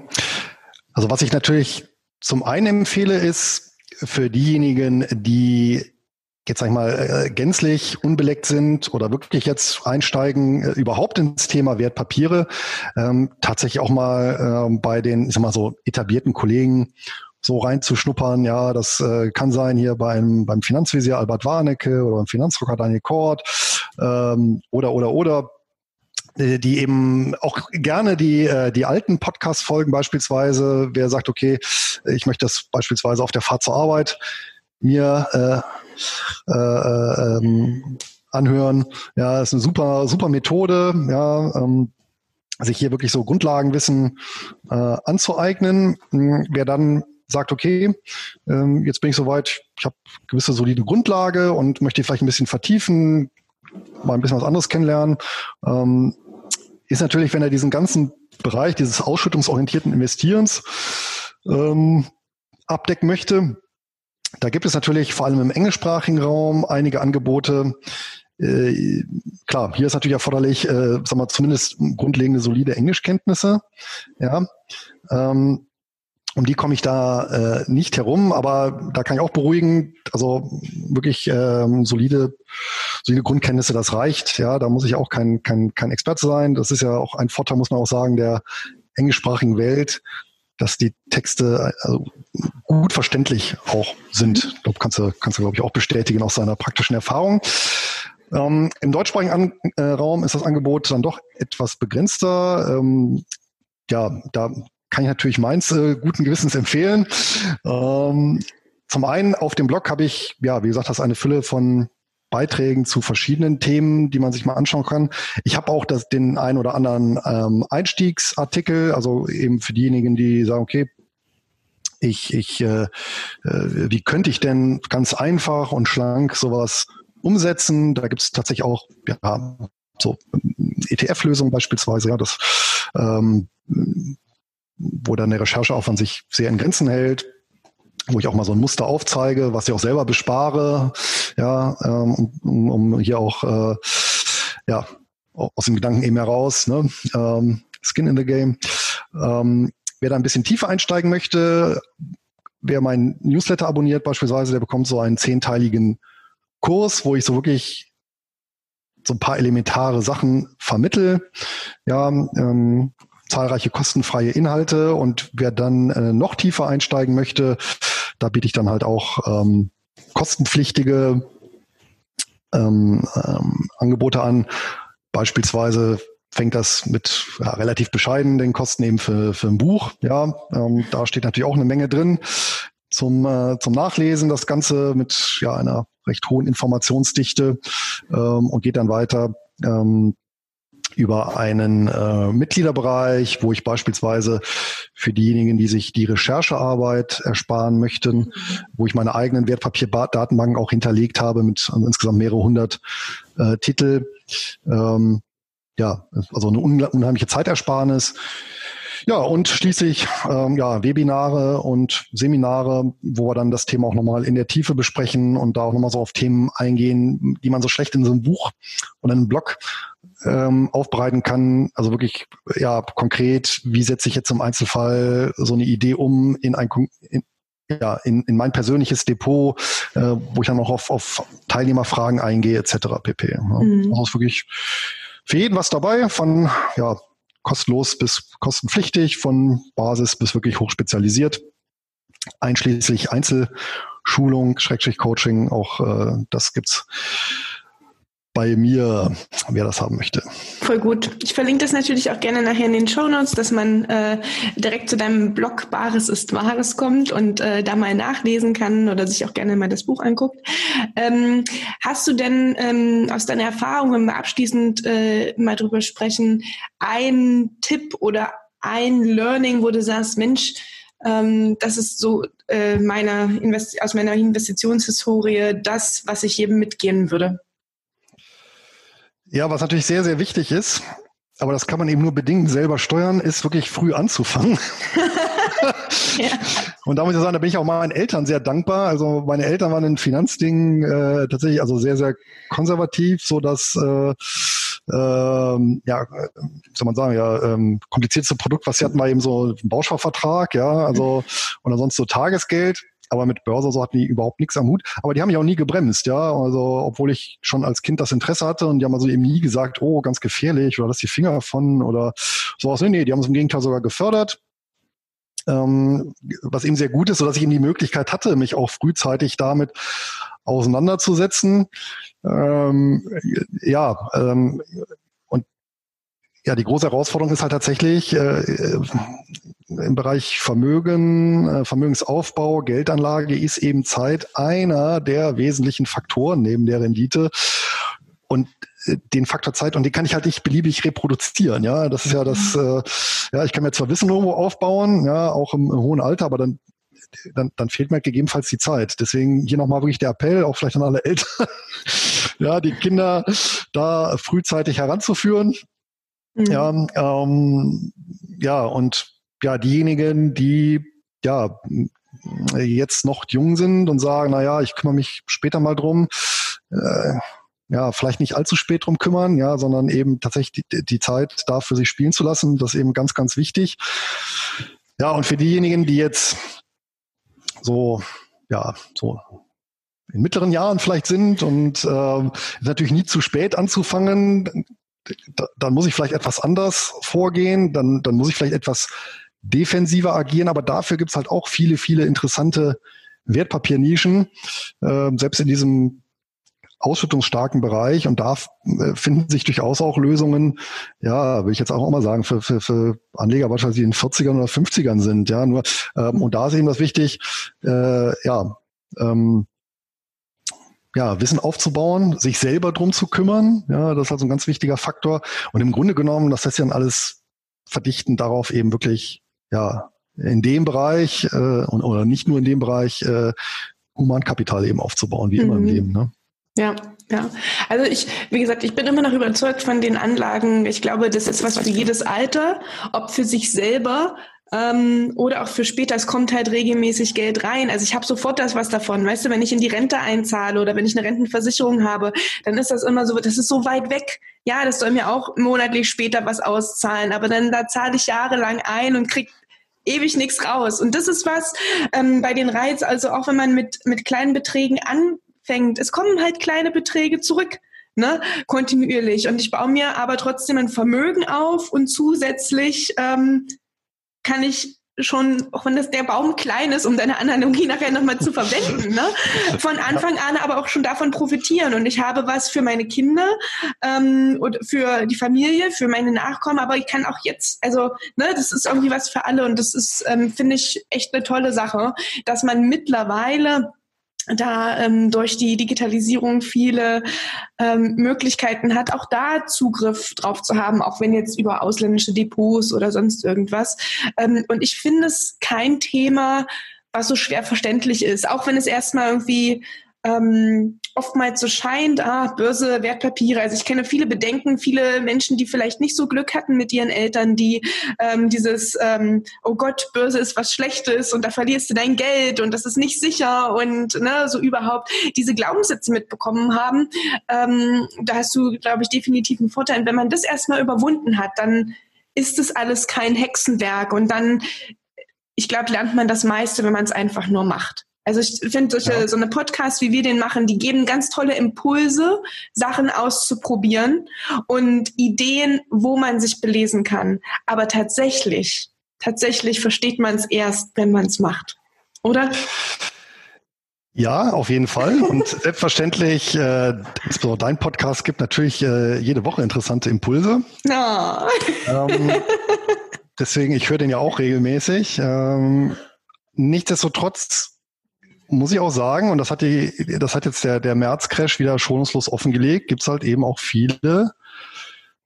Speaker 2: Also was ich natürlich zum einen empfehle, ist für diejenigen, die jetzt sag ich mal äh, gänzlich unbeleckt sind oder wirklich jetzt einsteigen äh, überhaupt ins Thema Wertpapiere, ähm, tatsächlich auch mal äh, bei den, ich sag mal so etablierten Kollegen so reinzuschnuppern. Ja, das äh, kann sein hier beim beim Finanzvisier Albert Warnecke oder beim Finanzrocker Daniel Kort ähm, oder oder oder die eben auch gerne die, äh, die alten Podcast-Folgen beispielsweise, wer sagt, okay, ich möchte das beispielsweise auf der Fahrt zur Arbeit mir äh, äh, ähm, anhören. Ja, ist eine super, super Methode, ja, ähm, sich hier wirklich so Grundlagenwissen äh, anzueignen. Hm, wer dann sagt, okay, ähm, jetzt bin ich soweit, ich habe gewisse solide Grundlage und möchte vielleicht ein bisschen vertiefen, mal ein bisschen was anderes kennenlernen, ähm, ist natürlich, wenn er diesen ganzen Bereich dieses ausschüttungsorientierten Investierens ähm, abdecken möchte, da gibt es natürlich vor allem im englischsprachigen Raum einige Angebote. Äh, klar, hier ist natürlich erforderlich, äh, sagen wir zumindest grundlegende solide Englischkenntnisse. Ja, ähm, um die komme ich da äh, nicht herum, aber da kann ich auch beruhigen. Also wirklich ähm, solide, solide Grundkenntnisse, das reicht. Ja, da muss ich auch kein, kein, kein Experte sein. Das ist ja auch ein Vorteil, muss man auch sagen, der englischsprachigen Welt, dass die Texte also gut verständlich auch sind. Ich glaube, kannst du, kannst du, glaube ich, auch bestätigen aus seiner praktischen Erfahrung. Ähm, Im deutschsprachigen An äh, Raum ist das Angebot dann doch etwas begrenzter. Ähm, ja, da kann ich natürlich meins äh, guten Gewissens empfehlen. Ähm, zum einen auf dem Blog habe ich, ja, wie gesagt, das eine Fülle von Beiträgen zu verschiedenen Themen, die man sich mal anschauen kann. Ich habe auch das, den ein oder anderen ähm, Einstiegsartikel, also eben für diejenigen, die sagen, okay, ich, ich, äh, äh, wie könnte ich denn ganz einfach und schlank sowas umsetzen? Da gibt es tatsächlich auch ja, so ETF-Lösungen beispielsweise, ja, das ähm, wo dann der Rechercheaufwand sich sehr in Grenzen hält, wo ich auch mal so ein Muster aufzeige, was ich auch selber bespare, ja, ähm, um, um hier auch äh, ja aus dem Gedanken eben heraus, ne, ähm, Skin in the Game. Ähm, wer da ein bisschen tiefer einsteigen möchte, wer mein Newsletter abonniert beispielsweise, der bekommt so einen zehnteiligen Kurs, wo ich so wirklich so ein paar elementare Sachen vermittel. Ja, ähm, zahlreiche kostenfreie Inhalte und wer dann äh, noch tiefer einsteigen möchte, da biete ich dann halt auch ähm, kostenpflichtige ähm, ähm, Angebote an. Beispielsweise fängt das mit ja, relativ bescheiden den Kosten eben für, für ein Buch. Ja, ähm, da steht natürlich auch eine Menge drin zum, äh, zum Nachlesen. Das Ganze mit ja, einer recht hohen Informationsdichte ähm, und geht dann weiter ähm, über einen äh, Mitgliederbereich, wo ich beispielsweise für diejenigen, die sich die Recherchearbeit ersparen möchten, wo ich meine eigenen Wertpapierdatenbanken auch hinterlegt habe mit insgesamt mehrere hundert äh, Titel, ähm, ja, also eine unheimliche Zeitersparnis. Ja, und schließlich ähm, ja, Webinare und Seminare, wo wir dann das Thema auch nochmal in der Tiefe besprechen und da auch nochmal so auf Themen eingehen, die man so schlecht in so einem Buch oder einem Blog ähm, aufbereiten kann. Also wirklich ja konkret, wie setze ich jetzt im Einzelfall so eine Idee um in ein in, ja, in, in mein persönliches Depot, äh, wo ich dann auch auf, auf Teilnehmerfragen eingehe, etc. pp. Ja. Mhm. Also ist wirklich für jeden was dabei, von ja, kostenlos bis kostenpflichtig, von Basis bis wirklich hochspezialisiert, einschließlich Einzelschulung, Schrägstrich Coaching, auch äh, das gibt's bei mir, wer das haben möchte.
Speaker 1: Voll gut. Ich verlinke das natürlich auch gerne nachher in den Show Notes, dass man äh, direkt zu deinem Blog Bares ist Wahres kommt und äh, da mal nachlesen kann oder sich auch gerne mal das Buch anguckt. Ähm, hast du denn ähm, aus deiner Erfahrung, wenn wir abschließend äh, mal drüber sprechen, einen Tipp oder ein Learning, wo du sagst, Mensch, ähm, das ist so äh, meiner Invest aus meiner Investitionshistorie das, was ich jedem mitgeben würde?
Speaker 2: Ja, was natürlich sehr, sehr wichtig ist, aber das kann man eben nur bedingt selber steuern, ist wirklich früh anzufangen. ja. Und da muss ich sagen, da bin ich auch meinen Eltern sehr dankbar. Also meine Eltern waren in Finanzdingen äh, tatsächlich also sehr, sehr konservativ, so dass äh, ähm, ja, wie soll man sagen, ja, ähm, komplizierteste Produkt, was sie hatten, war eben so ein Bausparvertrag, ja, also und ansonsten so Tagesgeld aber mit Börse so hatten die überhaupt nichts am Hut. Aber die haben mich auch nie gebremst, ja. Also, obwohl ich schon als Kind das Interesse hatte und die haben also eben nie gesagt, oh, ganz gefährlich oder lass die Finger von oder sowas. Nee, nee, die haben es im Gegenteil sogar gefördert. Ähm, was eben sehr gut ist, sodass ich eben die Möglichkeit hatte, mich auch frühzeitig damit auseinanderzusetzen. Ähm, ja, ähm, ja, die große Herausforderung ist halt tatsächlich, äh, im Bereich Vermögen, äh, Vermögensaufbau, Geldanlage ist eben Zeit einer der wesentlichen Faktoren neben der Rendite. Und äh, den Faktor Zeit und den kann ich halt nicht beliebig reproduzieren. Ja, das ist ja das. Mhm. Äh, ja, ich kann mir zwar Wissen irgendwo aufbauen, ja, auch im, im hohen Alter, aber dann dann, dann fehlt mir gegebenenfalls die Zeit. Deswegen hier nochmal wirklich der Appell, auch vielleicht an alle Eltern, ja, die Kinder da frühzeitig heranzuführen. Mhm. Ja, ähm, ja, und ja, diejenigen, die ja jetzt noch jung sind und sagen, na ja, ich kümmere mich später mal drum, äh, ja, vielleicht nicht allzu spät drum kümmern, ja, sondern eben tatsächlich die, die Zeit da für sich spielen zu lassen, das ist eben ganz, ganz wichtig. Ja, und für diejenigen, die jetzt so, ja, so in mittleren Jahren vielleicht sind und äh, natürlich nie zu spät anzufangen, dann muss ich vielleicht etwas anders vorgehen, dann, dann muss ich vielleicht etwas defensiver agieren, aber dafür gibt's halt auch viele, viele interessante Wertpapiernischen, äh, selbst in diesem ausschüttungsstarken Bereich und da äh, finden sich durchaus auch Lösungen, ja, will ich jetzt auch mal sagen, für, für, für Anleger wahrscheinlich in den 40ern oder 50ern sind, ja, nur ähm, und da ist eben das wichtig, äh, ja, ähm, ja, Wissen aufzubauen, sich selber drum zu kümmern, ja, das ist also ein ganz wichtiger Faktor und im Grunde genommen, das lässt sich dann alles verdichten darauf eben wirklich ja, in dem Bereich äh, und, oder nicht nur in dem Bereich äh, Humankapital eben aufzubauen, wie mhm. immer im mhm. Leben. Ne?
Speaker 1: Ja, ja. Also ich, wie gesagt, ich bin immer noch überzeugt von den Anlagen. Ich glaube, das ist was für jedes Alter, ob für sich selber ähm, oder auch für später. Es kommt halt regelmäßig Geld rein. Also ich habe sofort das was davon. Weißt du, wenn ich in die Rente einzahle oder wenn ich eine Rentenversicherung habe, dann ist das immer so, das ist so weit weg. Ja, das soll mir auch monatlich später was auszahlen, aber dann da zahle ich jahrelang ein und krieg ewig nichts raus. Und das ist was ähm, bei den Reiz, also auch wenn man mit, mit kleinen Beträgen anfängt, es kommen halt kleine Beträge zurück. Ne, kontinuierlich. Und ich baue mir aber trotzdem ein Vermögen auf und zusätzlich ähm, kann ich schon, auch wenn das der Baum klein ist, um deine Analogie nachher nochmal zu verwenden, ne? von Anfang an aber auch schon davon profitieren. Und ich habe was für meine Kinder ähm, und für die Familie, für meine Nachkommen, aber ich kann auch jetzt, also ne, das ist irgendwie was für alle und das ist, ähm, finde ich, echt eine tolle Sache, dass man mittlerweile da ähm, durch die Digitalisierung viele ähm, Möglichkeiten hat, auch da Zugriff drauf zu haben, auch wenn jetzt über ausländische Depots oder sonst irgendwas. Ähm, und ich finde es kein Thema, was so schwer verständlich ist, auch wenn es erstmal irgendwie ähm, oftmals so scheint, ah, Börse, Wertpapiere. Also ich kenne viele Bedenken, viele Menschen, die vielleicht nicht so Glück hatten mit ihren Eltern, die ähm, dieses, ähm, oh Gott, Börse ist was Schlechtes und da verlierst du dein Geld und das ist nicht sicher und ne, so überhaupt diese Glaubenssätze mitbekommen haben. Ähm, da hast du, glaube ich, definitiv einen Vorteil. Und wenn man das erstmal überwunden hat, dann ist es alles kein Hexenwerk und dann, ich glaube, lernt man das meiste, wenn man es einfach nur macht. Also ich finde solche ja. so eine Podcast, wie wir den machen, die geben ganz tolle Impulse, Sachen auszuprobieren und Ideen, wo man sich belesen kann. Aber tatsächlich, tatsächlich versteht man es erst, wenn man es macht, oder?
Speaker 2: Ja, auf jeden Fall. Und selbstverständlich, äh, insbesondere dein Podcast gibt natürlich äh, jede Woche interessante Impulse. Oh. Ähm, deswegen, ich höre den ja auch regelmäßig. Ähm, nichtsdestotrotz muss ich auch sagen, und das hat die, das hat jetzt der, der März-Crash wieder schonungslos offengelegt, gibt es halt eben auch viele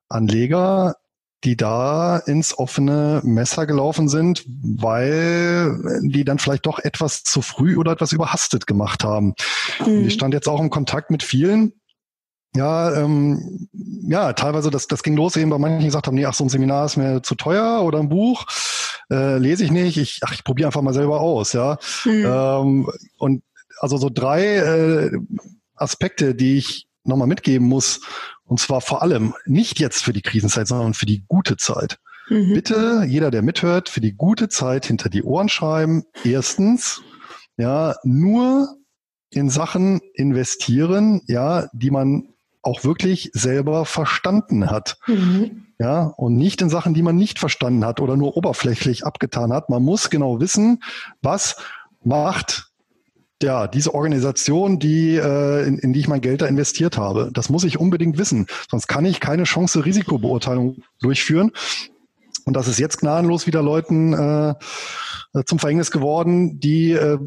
Speaker 2: Anleger, die da ins offene Messer gelaufen sind, weil die dann vielleicht doch etwas zu früh oder etwas überhastet gemacht haben. Mhm. Ich stand jetzt auch im Kontakt mit vielen, ja, ähm, ja, teilweise, das, das ging los eben bei manchen, die gesagt haben, nee, ach, so ein Seminar ist mir zu teuer oder ein Buch äh, lese ich nicht, ich, ach, ich probiere einfach mal selber aus, ja. Mhm. Ähm, und also so drei äh, Aspekte, die ich nochmal mitgeben muss, und zwar vor allem nicht jetzt für die Krisenzeit, sondern für die gute Zeit. Mhm. Bitte, jeder, der mithört, für die gute Zeit hinter die Ohren schreiben. Erstens, ja, nur in Sachen investieren, ja, die man auch wirklich selber verstanden hat. Mhm. Ja, und nicht in Sachen, die man nicht verstanden hat oder nur oberflächlich abgetan hat. Man muss genau wissen, was macht ja, diese Organisation, die, äh, in, in die ich mein Geld da investiert habe. Das muss ich unbedingt wissen. Sonst kann ich keine Chance-Risikobeurteilung durchführen. Und das ist jetzt gnadenlos wieder Leuten äh, äh, zum Verhängnis geworden. Die äh,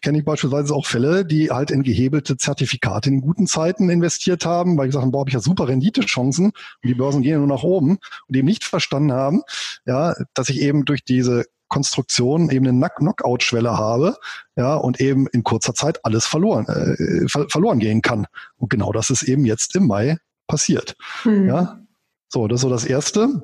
Speaker 2: kenne ich beispielsweise auch Fälle, die halt in gehebelte Zertifikate in guten Zeiten investiert haben, weil ich gesagt boah, habe ich ja super Renditechancen und die Börsen gehen nur nach oben und eben nicht verstanden haben, ja, dass ich eben durch diese Konstruktion eben eine Knockout-Schwelle habe, ja, und eben in kurzer Zeit alles verloren, äh, ver verloren gehen kann. Und genau das ist eben jetzt im Mai passiert. Hm. Ja, so, das ist so das Erste.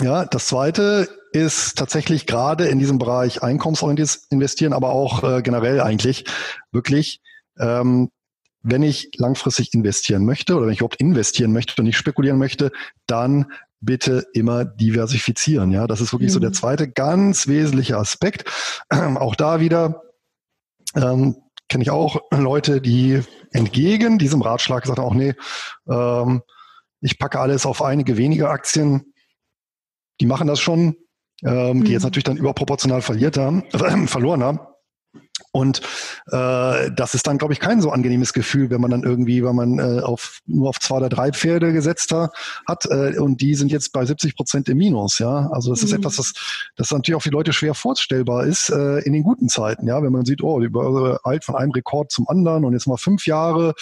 Speaker 2: Ja, das zweite ist tatsächlich gerade in diesem Bereich einkommensorientiertes Investieren, aber auch äh, generell eigentlich wirklich, ähm, wenn ich langfristig investieren möchte oder wenn ich überhaupt investieren möchte und nicht spekulieren möchte, dann bitte immer diversifizieren. Ja, das ist wirklich mhm. so der mhm. zweite ganz wesentliche Aspekt. Ähm, auch da wieder ähm, kenne ich auch Leute, die entgegen diesem Ratschlag sagen auch, nee, ähm, ich packe alles auf einige wenige Aktien die machen das schon, ähm, mhm. die jetzt mhm. natürlich dann überproportional verliert haben, äh, verloren haben. Und äh, das ist dann, glaube ich, kein so angenehmes Gefühl, wenn man dann irgendwie, wenn man äh, auf, nur auf zwei oder drei Pferde gesetzt hat äh, und die sind jetzt bei 70 Prozent im Minus. Ja, also das mhm. ist etwas, das, das natürlich auch für die Leute schwer vorstellbar ist äh, in den guten Zeiten. Ja, wenn man sieht, oh, die Börse eilt von einem Rekord zum anderen und jetzt mal fünf Jahre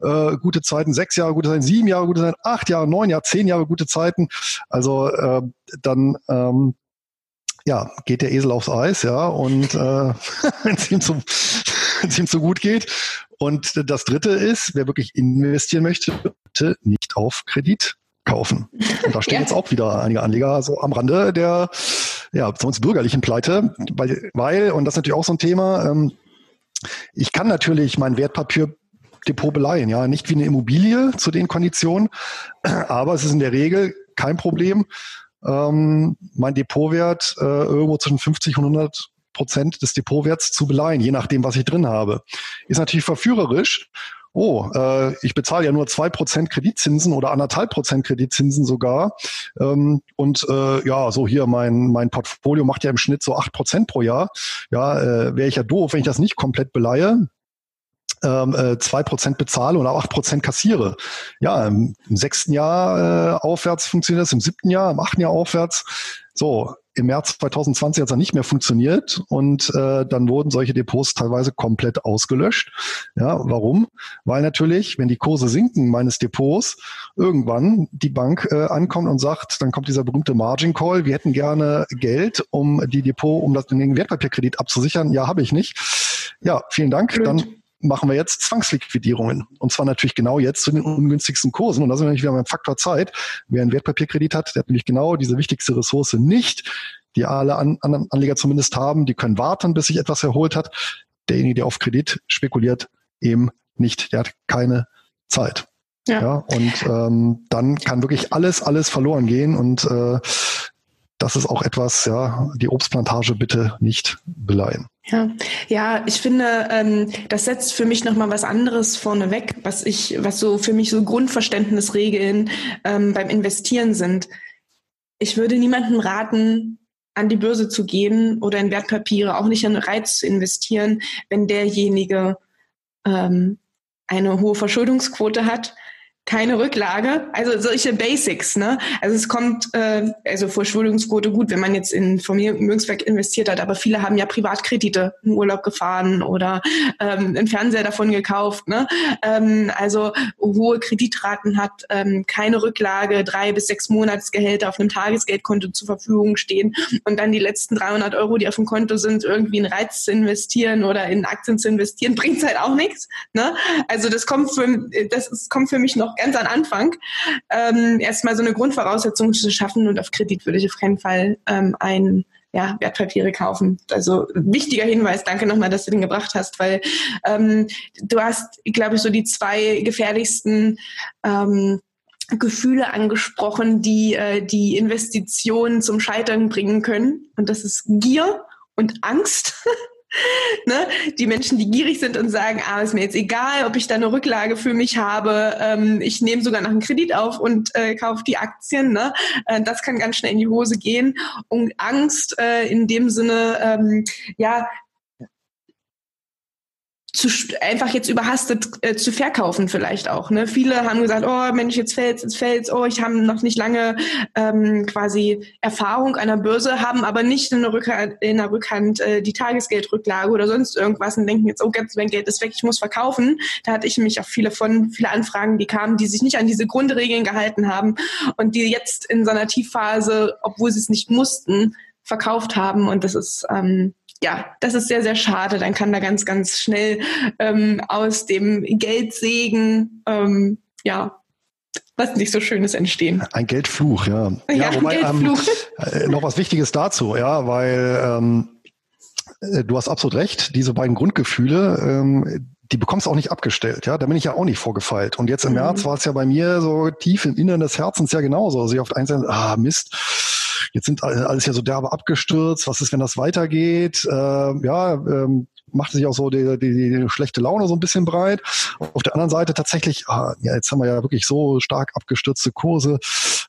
Speaker 2: äh, gute Zeiten, sechs Jahre gute Zeiten, sieben Jahre gute Zeiten, acht Jahre, neun Jahre, zehn Jahre gute Zeiten. Also äh, dann ähm, ja, geht der Esel aufs Eis, ja, und äh, wenn es ihm, so, ihm so gut geht. Und das Dritte ist, wer wirklich investieren möchte, bitte nicht auf Kredit kaufen. Und da stehen ja. jetzt auch wieder einige Anleger so am Rande der, ja, sonst bürgerlichen Pleite, weil, weil, und das ist natürlich auch so ein Thema, ähm, ich kann natürlich mein Wertpapier Depot beleihen, ja, nicht wie eine Immobilie zu den Konditionen, aber es ist in der Regel kein Problem, ähm, mein Depotwert äh, irgendwo zwischen 50 und 100 Prozent des Depotwerts zu beleihen, je nachdem, was ich drin habe. Ist natürlich verführerisch. Oh, äh, ich bezahle ja nur zwei Prozent Kreditzinsen oder anderthalb Prozent Kreditzinsen sogar. Ähm, und äh, ja, so hier mein, mein Portfolio macht ja im Schnitt so acht Prozent pro Jahr. Ja, äh, wäre ich ja doof, wenn ich das nicht komplett beleihe zwei Prozent bezahle und auch acht Prozent kassiere. Ja, im, im sechsten Jahr äh, aufwärts funktioniert das, im siebten Jahr, im achten Jahr aufwärts. So, im März 2020 hat es dann nicht mehr funktioniert und äh, dann wurden solche Depots teilweise komplett ausgelöscht. Ja, warum? Weil natürlich, wenn die Kurse sinken meines Depots, irgendwann die Bank äh, ankommt und sagt, dann kommt dieser berühmte Margin Call, wir hätten gerne Geld, um die Depot, um das den Wertpapierkredit abzusichern. Ja, habe ich nicht. Ja, vielen Dank. Dann machen wir jetzt Zwangsliquidierungen. Und zwar natürlich genau jetzt zu den ungünstigsten Kursen. Und da sind wir nämlich wieder beim Faktor Zeit. Wer einen Wertpapierkredit hat, der hat nämlich genau diese wichtigste Ressource nicht, die alle anderen Anleger zumindest haben. Die können warten, bis sich etwas erholt hat. Derjenige, der auf Kredit spekuliert, eben nicht. Der hat keine Zeit. Ja. ja und ähm, dann kann wirklich alles, alles verloren gehen. Und äh, das ist auch etwas, ja, die Obstplantage bitte nicht beleihen.
Speaker 1: Ja, ja, ich finde, ähm, das setzt für mich nochmal was anderes vorneweg, was ich, was so für mich so Grundverständnisregeln ähm, beim Investieren sind. Ich würde niemandem raten, an die Börse zu gehen oder in Wertpapiere, auch nicht in Reiz zu investieren, wenn derjenige ähm, eine hohe Verschuldungsquote hat keine Rücklage, also solche Basics, ne? Also es kommt, äh, also Verschuldungsquote gut, wenn man jetzt in Vermögenswerk investiert hat, aber viele haben ja Privatkredite in Urlaub gefahren oder ähm, einen Fernseher davon gekauft, ne? Ähm, also hohe Kreditraten hat, ähm, keine Rücklage, drei bis sechs Monatsgehälter auf einem Tagesgeldkonto zur Verfügung stehen und dann die letzten 300 Euro, die auf dem Konto sind, irgendwie in Reiz zu investieren oder in Aktien zu investieren, bringt halt auch nichts, ne? Also das kommt für, das ist, kommt für mich noch ganz am Anfang, ähm, erstmal so eine Grundvoraussetzung zu schaffen und auf Kredit würde ich auf keinen Fall ähm, ein ja, Wertpapiere kaufen. Also wichtiger Hinweis, danke nochmal, dass du den gebracht hast, weil ähm, du hast, glaube ich, so die zwei gefährlichsten ähm, Gefühle angesprochen, die äh, die Investitionen zum Scheitern bringen können. Und das ist Gier und Angst. ne? Die Menschen, die gierig sind und sagen, ah, ist mir jetzt egal, ob ich da eine Rücklage für mich habe, ähm, ich nehme sogar noch einen Kredit auf und äh, kaufe die Aktien. Ne? Äh, das kann ganz schnell in die Hose gehen. Und Angst äh, in dem Sinne, ähm, ja, zu, einfach jetzt überhastet äh, zu verkaufen vielleicht auch. Ne? Viele haben gesagt, oh Mensch, jetzt fällt's, jetzt fällt's, oh, ich habe noch nicht lange ähm, quasi Erfahrung an der Börse, haben aber nicht in der Rückhand, in der Rückhand äh, die Tagesgeldrücklage oder sonst irgendwas und denken jetzt, oh, mein Geld ist weg, ich muss verkaufen. Da hatte ich mich auch viele von, viele Anfragen, die kamen, die sich nicht an diese Grundregeln gehalten haben und die jetzt in so einer Tiefphase, obwohl sie es nicht mussten, verkauft haben. Und das ist ähm, ja, das ist sehr, sehr schade. Dann kann da ganz, ganz schnell ähm, aus dem Geldsegen, ähm, ja, was nicht so Schönes entstehen.
Speaker 2: Ein Geldfluch, ja. Ja, ja wobei, Geldfluch. Ähm, äh, noch was Wichtiges dazu, ja, weil ähm, äh, du hast absolut recht, diese beiden Grundgefühle, ähm, die bekommst du auch nicht abgestellt, ja. Da bin ich ja auch nicht vorgefeilt. Und jetzt im mhm. März war es ja bei mir so tief im Inneren des Herzens ja genauso. Also ich oft eins, ah, Mist jetzt sind alles ja so derbe abgestürzt, was ist, wenn das weitergeht? Äh, ja, ähm, macht sich auch so die, die, die schlechte Laune so ein bisschen breit. Auf der anderen Seite tatsächlich, ah, ja, jetzt haben wir ja wirklich so stark abgestürzte Kurse.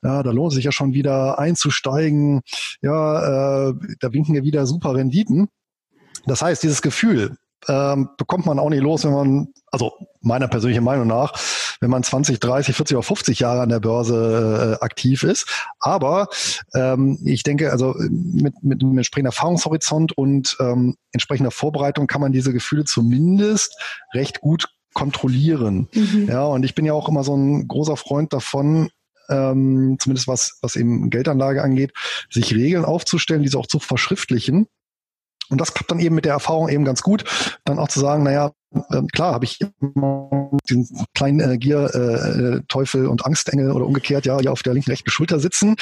Speaker 2: Ja, da lohnt sich ja schon wieder einzusteigen. Ja, äh, da winken ja wieder super Renditen. Das heißt, dieses Gefühl ähm, bekommt man auch nicht los, wenn man, also meiner persönlichen Meinung nach, wenn man 20, 30, 40 oder 50 Jahre an der Börse äh, aktiv ist. Aber ähm, ich denke, also mit, mit einem entsprechenden Erfahrungshorizont und ähm, entsprechender Vorbereitung kann man diese Gefühle zumindest recht gut kontrollieren. Mhm. Ja, und ich bin ja auch immer so ein großer Freund davon, ähm, zumindest was, was eben Geldanlage angeht, sich Regeln aufzustellen, diese auch zu verschriftlichen. Und das klappt dann eben mit der Erfahrung eben ganz gut, dann auch zu sagen, naja, äh, klar habe ich diesen kleinen äh, Gier, äh, Teufel und Angstengel oder umgekehrt, ja, ja auf der linken, rechten Schulter sitzen,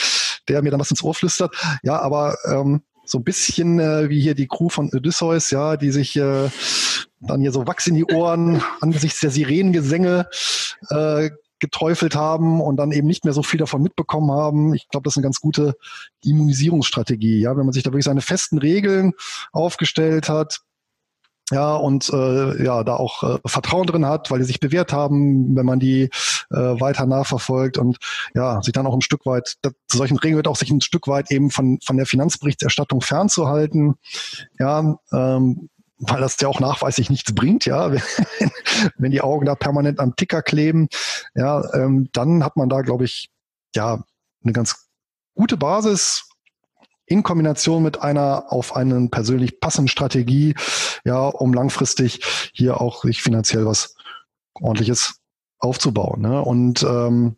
Speaker 2: der mir dann was ins Ohr flüstert. Ja, aber ähm, so ein bisschen äh, wie hier die Crew von Odysseus, ja, die sich äh, dann hier so Wachs in die Ohren angesichts der Sirenengesänge äh, geteufelt haben und dann eben nicht mehr so viel davon mitbekommen haben. Ich glaube, das ist eine ganz gute Immunisierungsstrategie. Ja, wenn man sich da wirklich seine festen Regeln aufgestellt hat, ja, und äh, ja, da auch äh, Vertrauen drin hat, weil die sich bewährt haben, wenn man die äh, weiter nachverfolgt und ja, sich dann auch ein Stück weit, da, zu solchen Regeln wird auch sich ein Stück weit eben von, von der Finanzberichterstattung fernzuhalten. Ja, ähm, weil das ja auch nachweislich nichts bringt, ja, wenn, wenn die Augen da permanent am Ticker kleben, ja, ähm, dann hat man da, glaube ich, ja, eine ganz gute Basis in Kombination mit einer auf einen persönlich passenden Strategie, ja, um langfristig hier auch sich finanziell was ordentliches aufzubauen. Ne? Und ähm,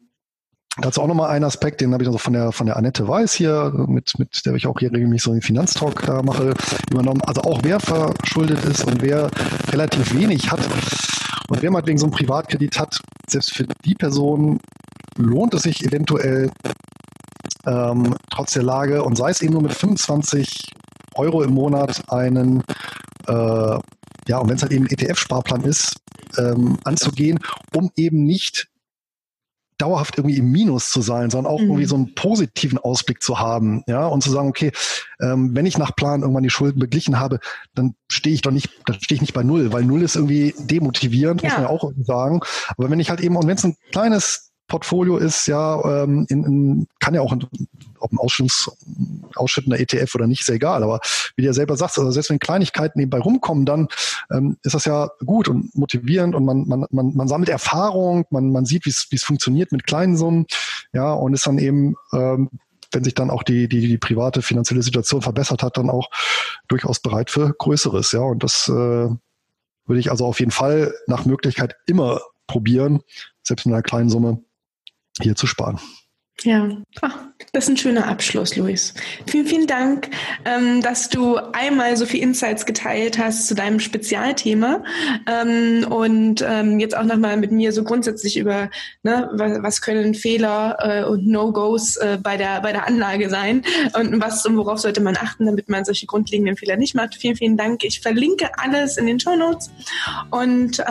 Speaker 2: Dazu auch nochmal ein Aspekt, den habe ich also von der von der Annette Weiß hier, mit, mit der ich auch hier regelmäßig so einen Finanztalk da mache, übernommen. Also auch wer verschuldet ist und wer relativ wenig hat und wer mal wegen so einem Privatkredit hat, selbst für die Person lohnt es sich eventuell ähm, trotz der Lage und sei es eben nur mit 25 Euro im Monat einen äh, ja, und wenn es halt eben ein ETF-Sparplan ist, ähm, anzugehen, um eben nicht dauerhaft irgendwie im Minus zu sein, sondern auch mhm. irgendwie so einen positiven Ausblick zu haben, ja, und zu sagen, okay, ähm, wenn ich nach Plan irgendwann die Schulden beglichen habe, dann stehe ich doch nicht, dann stehe ich nicht bei null, weil null ist irgendwie demotivierend, ja. muss man ja auch sagen. Aber wenn ich halt eben, und wenn es ein kleines Portfolio ist, ja, ähm, in, in, kann ja auch ein, ob ein Ausschüttungs, ausschüttender ETF oder nicht, ist ja egal. Aber wie du ja selber sagst, also selbst wenn Kleinigkeiten nebenbei rumkommen, dann ähm, ist das ja gut und motivierend und man, man, man, man sammelt Erfahrung, man, man sieht, wie es funktioniert mit kleinen Summen, ja, und ist dann eben ähm, wenn sich dann auch die, die, die private finanzielle Situation verbessert hat, dann auch durchaus bereit für Größeres. Ja, und das äh, würde ich also auf jeden Fall nach Möglichkeit immer probieren, selbst mit einer kleinen Summe hier zu sparen.
Speaker 1: Ja, Ach, das ist ein schöner Abschluss, Luis. Vielen, vielen Dank, ähm, dass du einmal so viel Insights geteilt hast zu deinem Spezialthema ähm, und ähm, jetzt auch nochmal mit mir so grundsätzlich über, ne, was, können Fehler äh, und No-Gos äh, bei der bei der Anlage sein und was und worauf sollte man achten, damit man solche grundlegenden Fehler nicht macht. Vielen, vielen Dank. Ich verlinke alles in den Show Notes und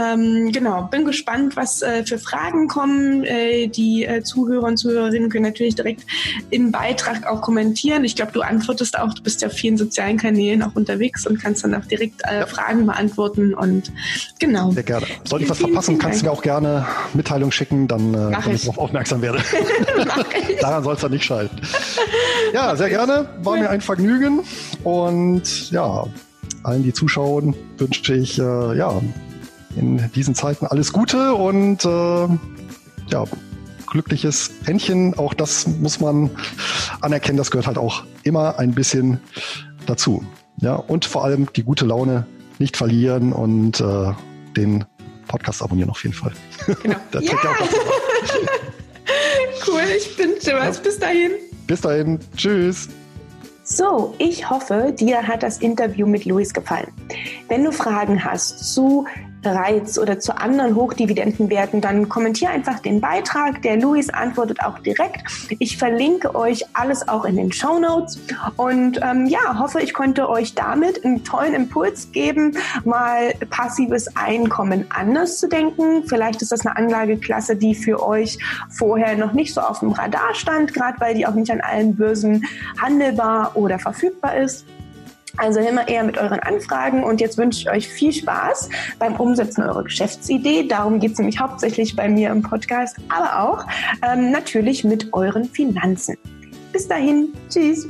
Speaker 1: genau bin gespannt, was äh, für Fragen kommen. Die Zuhörer und Zuhörerinnen können natürlich direkt im Beitrag auch kommentieren. Ich glaube, du antwortest auch, du bist ja auf vielen sozialen Kanälen auch unterwegs und kannst dann auch direkt äh, ja. Fragen beantworten und genau.
Speaker 2: Sehr gerne. Sollte ich was verpassen, kannst du mir auch gerne Mitteilung schicken, dann äh, wenn ich darauf aufmerksam werde. Daran soll es dann nicht scheitern. Ja, sehr gerne. War mir ein Vergnügen und ja, allen, die zuschauen, wünsche ich äh, ja in diesen Zeiten alles Gute und äh, ja, glückliches Händchen. Auch das muss man anerkennen. Das gehört halt auch immer ein bisschen dazu. Ja, und vor allem die gute Laune nicht verlieren und äh, den Podcast abonnieren auf jeden Fall. Genau.
Speaker 1: ja. cool, ich wünsche was. Ja. Bis dahin.
Speaker 2: Bis dahin. Tschüss.
Speaker 1: So, ich hoffe, dir hat das Interview mit Luis gefallen. Wenn du Fragen hast zu Reiz oder zu anderen Hochdividendenwerten, dann kommentiere einfach den Beitrag. Der Luis antwortet auch direkt. Ich verlinke euch alles auch in den Show Notes und ähm, ja, hoffe, ich konnte euch damit einen tollen Impuls geben, mal passives Einkommen anders zu denken. Vielleicht ist das eine Anlageklasse, die für euch vorher noch nicht so auf dem Radar stand, gerade weil die auch nicht an allen Börsen handelbar oder verfügbar ist. Also immer eher mit euren Anfragen und jetzt wünsche ich euch viel Spaß beim Umsetzen eurer Geschäftsidee. Darum geht es nämlich hauptsächlich bei mir im Podcast, aber auch ähm, natürlich mit euren Finanzen. Bis dahin, tschüss.